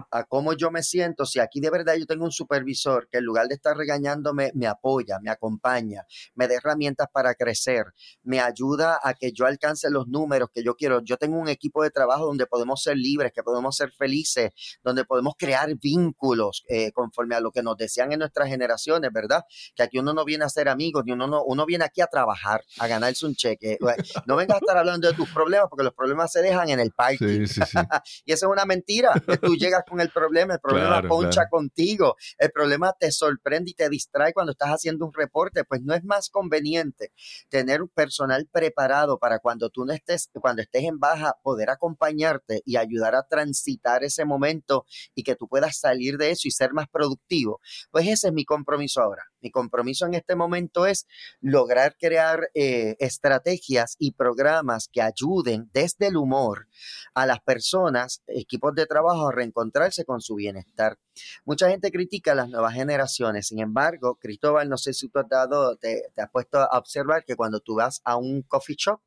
a, cómo yo me siento. Si aquí de verdad yo tengo un supervisor que en lugar de estar regañándome, me apoya, me acompaña, me da herramientas para crecer, me ayuda a que yo alcance los números que yo quiero. Yo tengo un equipo de trabajo donde podemos ser libres, que podemos ser felices, donde podemos crear vínculos eh, conforme a lo que nos decían en nuestras generaciones, ¿verdad? Que aquí uno no viene a ser amigos, ni uno, no, uno viene aquí a trabajar, a ganarse un cheque. <laughs> No vengas a estar hablando de tus problemas, porque los problemas se dejan en el parque. Sí, sí, sí. <laughs> y eso es una mentira, que tú llegas con el problema, el problema claro, poncha claro. contigo, el problema te sorprende y te distrae cuando estás haciendo un reporte, pues no es más conveniente tener un personal preparado para cuando tú no estés, cuando estés en baja, poder acompañarte y ayudar a transitar ese momento y que tú puedas salir de eso y ser más productivo. Pues ese es mi compromiso ahora. Mi compromiso en este momento es lograr crear eh, estrategias y programas que ayuden desde el humor a las personas, equipos de trabajo, a reencontrarse con su bienestar. Mucha gente critica a las nuevas generaciones, sin embargo, Cristóbal, no sé si tú has dado, te, te has puesto a observar que cuando tú vas a un coffee shop,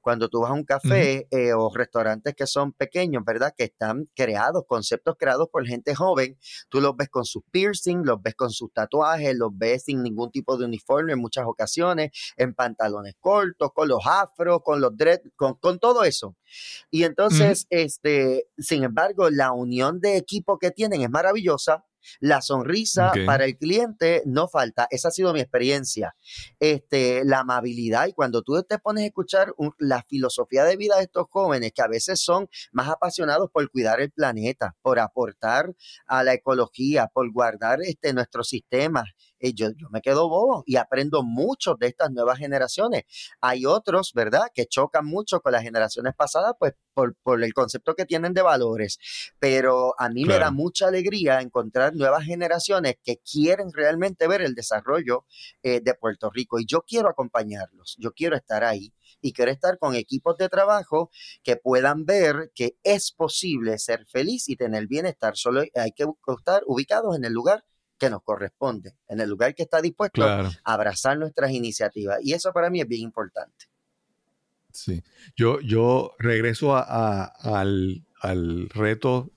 Cuando tú vas a un café eh, o restaurantes que son pequeños, ¿verdad? Que están creados, conceptos creados por gente joven, tú los ves con sus piercing, los ves con sus tatuajes, los ves sin ningún tipo de uniforme en muchas ocasiones, en pantalones cortos, con los afros, con los dread, con, con todo eso. Y entonces, este, sin embargo, la unión de equipo que tienen es maravillosa la sonrisa para el cliente no falta. Esa ha sido mi experiencia. Este, la amabilidad y cuando tú te pones a escuchar la filosofía de vida de estos jóvenes que a veces son más apasionados por cuidar el planeta, por aportar a la ecología, por guardar este, nuestros sistemas, eh, yo, yo, me quedo bobo y aprendo mucho de estas nuevas generaciones. Hay otros, ¿verdad?, que chocan mucho con las generaciones pasadas, pues por, por el concepto que tienen de valores. Pero a mí me da mucha alegría encontrar nuevas generaciones que quieren realmente ver el desarrollo eh, de Puerto Rico y yo quiero acompañarlos, yo quiero estar ahí y quiero estar con equipos de trabajo que puedan ver que es posible ser feliz y tener bienestar. Solo hay que estar ubicados en el lugar que nos corresponde, en el lugar que está dispuesto a abrazar nuestras iniciativas. Y eso para mí es bien importante. Sí, yo, yo regreso al, reto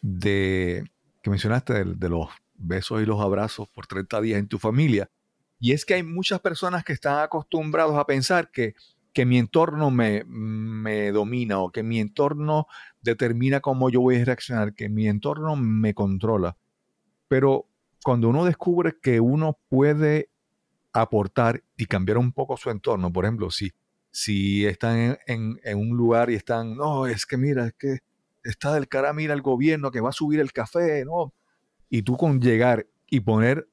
de que mencionaste de, los besos y los abrazos por 30 días en tu familia. Y es que hay muchas personas que están acostumbrados a pensar que, que mi entorno me, me, domina o que mi entorno determina cómo yo voy a reaccionar, que mi entorno me controla. Pero cuando uno descubre que uno puede aportar y cambiar un poco su entorno, por ejemplo, si, si están en, un lugar y están, no, es que mira, es que está del cara, mira el gobierno que va a subir el café, ¿no? Y tú con llegar y poner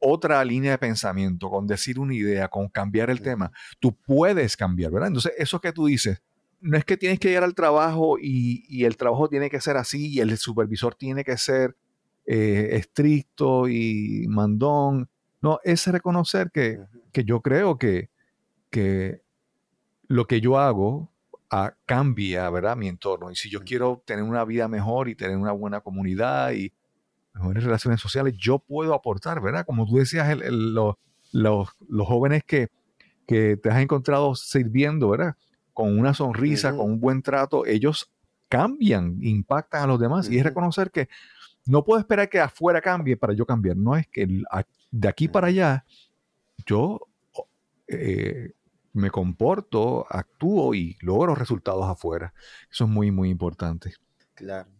otra línea de pensamiento, con decir una idea, con cambiar el tema, tú puedes cambiar, ¿verdad? Entonces, eso que tú dices, no es que tienes que llegar al trabajo y, y el trabajo tiene que ser así y el supervisor tiene que ser eh, estricto y mandón. No, es reconocer que, yo creo que, que, lo que yo hago ah, cambia, ¿verdad? Mi entorno. Y si yo quiero tener una vida mejor y tener una buena comunidad y mejores relaciones sociales, yo puedo aportar, ¿verdad? Como tú decías, los, jóvenes que, que te has encontrado sirviendo, ¿verdad? Con una sonrisa, con un buen trato, ellos cambian, impactan a los demás. Y es reconocer que no puedo esperar que afuera cambie para yo cambiar. No es que de aquí para allá yo eh, me comporto, actúo y logro resultados afuera. Eso es muy, muy importante. Claro.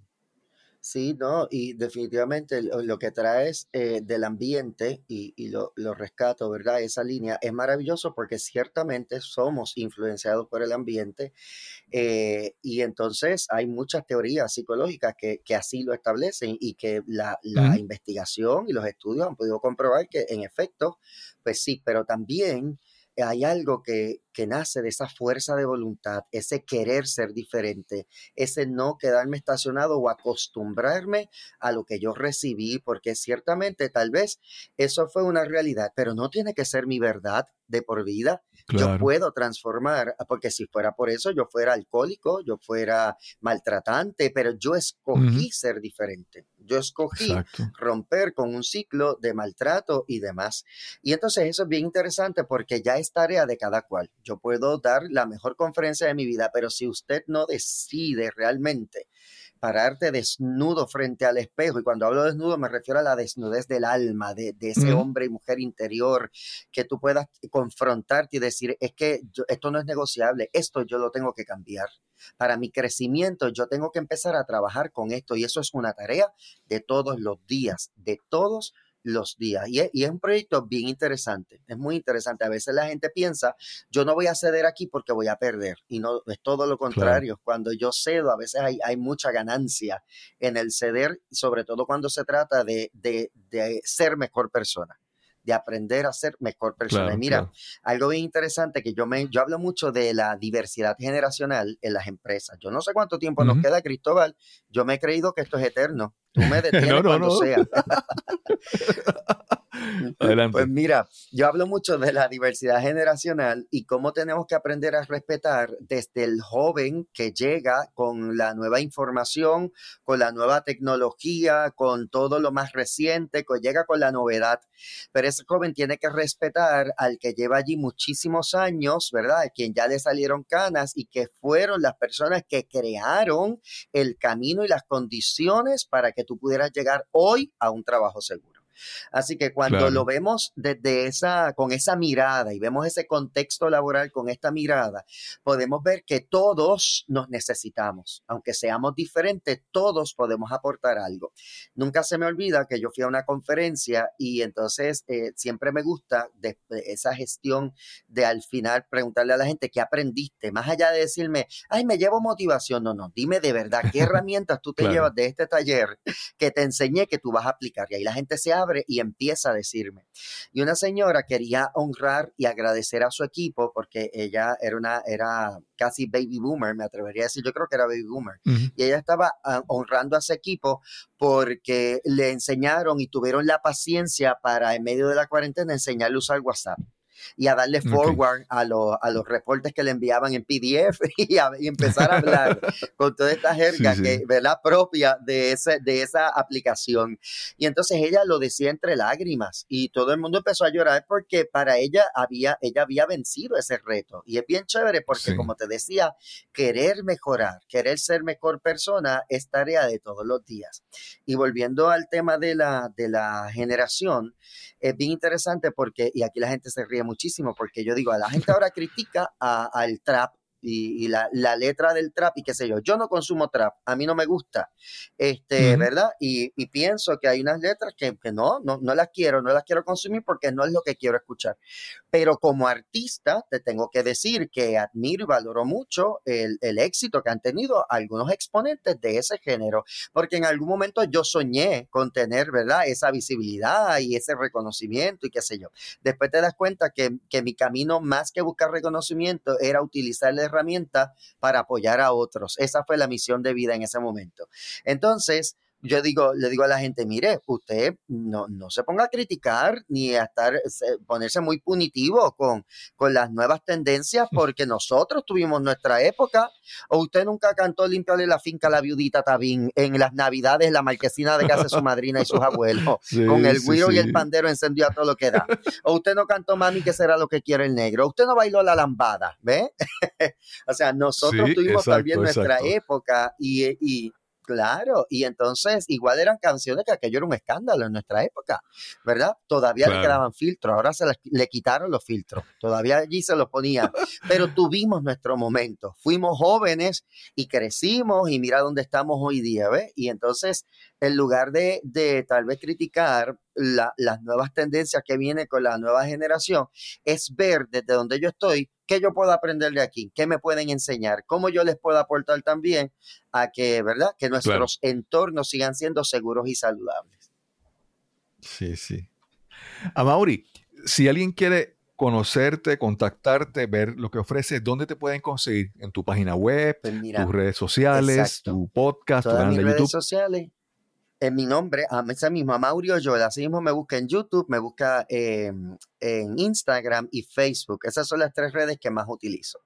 Sí, no, y definitivamente lo que traes eh, del ambiente y, lo, rescato, ¿verdad? Esa línea es maravilloso porque ciertamente somos influenciados por el ambiente eh, y entonces hay muchas teorías psicológicas que, así lo establecen y que la, investigación y los estudios han podido comprobar que en efecto, pues sí, pero también hay algo que, que, nace de esa fuerza de voluntad, ese querer ser diferente, ese no quedarme estacionado o acostumbrarme a lo que yo recibí, porque ciertamente tal vez eso fue una realidad, pero no tiene que ser mi verdad de por vida. Yo puedo transformar, porque si fuera por eso, yo fuera alcohólico, yo fuera maltratante, pero yo escogí ser diferente. Yo escogí romper con un ciclo de maltrato y demás. Y entonces eso es bien interesante porque ya es tarea de cada cual. Yo puedo dar la mejor conferencia de mi vida, pero si usted no decide realmente pararte desnudo frente al espejo. Y cuando hablo desnudo me refiero a la desnudez del alma, de, ese hombre y mujer interior, que tú puedas confrontarte y decir, es que esto no es negociable, esto yo lo tengo que cambiar. Para mi crecimiento yo tengo que empezar a trabajar con esto y eso es una tarea de todos los días, de todos los días. Y es, un proyecto bien interesante, es muy interesante. A veces la gente piensa, yo no voy a ceder aquí porque voy a perder. Y no, es todo lo contrario. Cuando yo cedo, a veces hay, hay, mucha ganancia en el ceder, sobre todo cuando se trata de, de, de ser mejor persona de aprender a ser mejor persona. y mira, algo bien interesante que yo me, yo hablo mucho de la diversidad generacional en las empresas. Yo no sé cuánto tiempo nos queda, Cristóbal. Yo me he creído que esto es eterno. Tú me <laughs> detienes cuando sea. <laughs> Adelante. Pues mira, yo hablo mucho de la diversidad generacional y cómo tenemos que aprender a respetar desde el joven que llega con la nueva información, con la nueva tecnología, con todo lo más reciente, que llega con la novedad. Pero ese joven tiene que respetar al que lleva allí muchísimos años, ¿verdad? A quien ya le salieron canas y que fueron las personas que crearon el camino y las condiciones para que tú pudieras llegar hoy a un trabajo seguro. Así que cuando Claro. lo vemos desde esa, con esa mirada y vemos ese contexto laboral con esta mirada, podemos ver que todos nos necesitamos. Aunque seamos diferentes, todos podemos aportar algo. Nunca se me olvida que yo fui a una conferencia y entonces eh, siempre me gusta de- de esa gestión de al final preguntarle a la gente qué aprendiste, más allá de decirme, ay, me llevo motivación. No, no, dime de verdad qué <laughs> herramientas tú te Claro. llevas de este taller que te enseñé que tú vas a aplicar. Y ahí la gente se abre y empieza a decirme. Y una señora quería honrar y agradecer a su equipo porque ella era una, era casi baby boomer, me atrevería a decir, yo creo que era baby boomer. Ujú. Y ella estaba ah, honrando a ese equipo porque le enseñaron y tuvieron la paciencia para en medio de la cuarentena enseñarle a usar WhatsApp y a darle Ok. forward a, los- a los reportes que le enviaban en PDF <laughs> y, a- y empezar a <laughs> hablar con toda esta jerga Sí, sí. que ¿verdad? propia de, ese, de esa aplicación. Y entonces ella lo decía entre lágrimas y todo el mundo empezó a llorar porque para ella había, ella había vencido ese reto. Y es bien chévere porque, Sí. como te decía, querer mejorar, querer ser mejor persona es tarea de todos los días. Y volviendo al tema de la, de la generación, es bien interesante porque, y aquí la gente se ríe muchísimo, porque yo digo, a la gente ahora critica al trap y, y la, la letra del trap y qué sé yo. Yo no consumo trap, a mí no me gusta, este, Ujú. ¿verdad? Y, y pienso que hay unas letras que, que no, no, no las quiero, no las quiero consumir porque no es lo que quiero escuchar. Pero como artista, te tengo que decir que admiro y valoro mucho el, el éxito que han tenido algunos exponentes de ese género, porque en algún momento yo soñé con tener, ¿verdad? Esa visibilidad y ese reconocimiento y qué sé yo. Después te das cuenta que, que mi camino, más que buscar reconocimiento, era utilizar herramienta para apoyar a otros. Esa fue la misión de vida en ese momento. Entonces, yo digo, le digo a la gente, mire, usted no, no se ponga a criticar ni a estar, se- ponerse muy punitivo con, con las nuevas tendencias, <laughs> porque nosotros tuvimos nuestra época, o usted nunca cantó limpiarle la finca a la viudita Tabín en las navidades, la marquesina de casa de su madrina y sus abuelos, <laughs> Sí, con el sí, güiro y el pandero encendido a todo lo que da. O usted no cantó mami que será lo que quiere el negro. Usted no bailó la lambada, ¿ve? <laughs> o sea, nosotros tuvimos exacto, también nuestra exacto. época y, y claro, y entonces igual eran canciones que aquello era un escándalo en nuestra época, ¿verdad? Todavía le quedaban filtros, ahora se les- le quitaron los filtros, todavía allí se los ponían, pero tuvimos nuestro momento, fuimos jóvenes y crecimos y mira dónde estamos hoy día, ¿ves? Y entonces, en lugar de, de tal vez criticar la- las nuevas tendencias que vienen con la nueva generación, es ver desde donde yo estoy qué yo puedo aprender de aquí, qué me pueden enseñar, cómo yo les puedo aportar también a que, ¿verdad? Que nuestros entornos sigan siendo seguros y saludables. Sí, sí. Amaury, si alguien quiere conocerte, contactarte, ver lo que ofreces, ¿dónde te pueden conseguir? ¿En tu página web, Pues mira, tus redes sociales, exacto. tu podcast, tu canal mis de redes YouTube? sociales, en mi nombre, a ese mismo, a Yoel, así mismo me busca en YouTube, me busca eh, en Instagram y Facebook. Esas son las tres redes que más utilizo.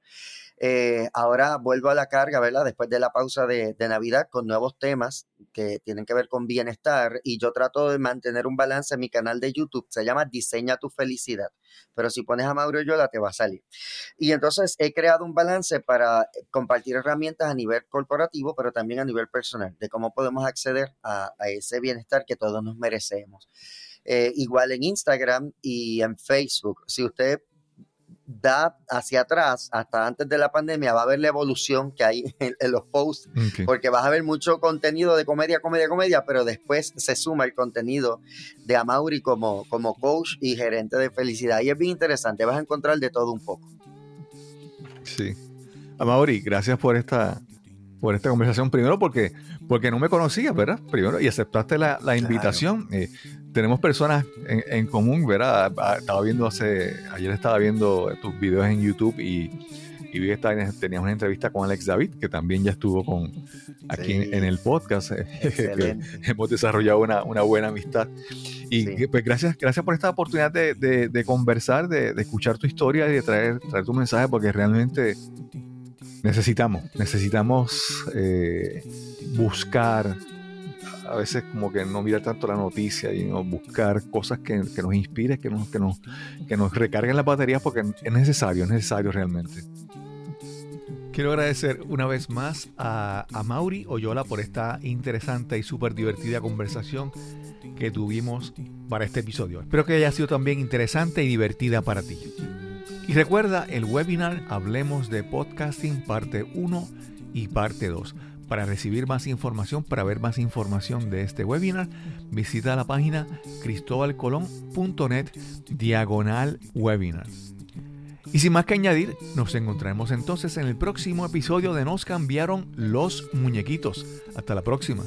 Eh, ahora vuelvo a la carga, ¿verdad? Después de la pausa de, Navidad con nuevos temas que tienen que ver con bienestar y yo trato de mantener un balance en mi canal de YouTube. Se llama Diseña tu felicidad. Pero si pones a Mauro Yola te va a salir. Y entonces he creado un balance para compartir herramientas a nivel corporativo, pero también a nivel personal, de cómo podemos acceder a, a ese bienestar que todos nos merecemos. Eh, igual en Instagram y en Facebook. Si usted da hacia atrás, hasta antes de la pandemia, va a ver la evolución que hay <laughs> en, en los posts porque vas a ver mucho contenido de comedia, comedia, comedia, pero después se suma el contenido de Amaury como, como coach y gerente de felicidad. Y es bien interesante, vas a encontrar de todo un poco. Sí. Amaury, gracias por esta, por esta conversación. Primero porque, porque no me conocías, ¿verdad? Primero, y aceptaste la, la invitación. Eh, tenemos personas en, en común, ¿verdad? Ah, Estaba viendo hace, ayer estaba viendo tus videos en YouTube y, y vi que tenías una entrevista con Alex David, que también ya estuvo con aquí en, el podcast. <laughs> hemos desarrollado una, buena amistad. Y pues gracias, gracias por esta oportunidad de, conversar, de, escuchar tu historia y de traer, traer tu mensaje, porque realmente necesitamos, necesitamos eh, buscar a veces como que no mirar tanto la noticia y no buscar cosas que, nos inspiren, que nos, que, nos, que nos recarguen las baterías porque es necesario, es necesario realmente. Quiero agradecer una vez más a, a Mauri Oyola por esta interesante y súper divertida conversación que tuvimos para este episodio. Espero que haya sido también interesante y divertida para ti. Y recuerda el webinar Hablemos de Podcasting parte 1 y parte 2. Para recibir más información, para ver más información de este webinar, visita la página cristobalcolón.net diagonal webinar. Y sin más que añadir, nos encontraremos entonces en el próximo episodio de Nos cambiaron los muñequitos. Hasta la próxima.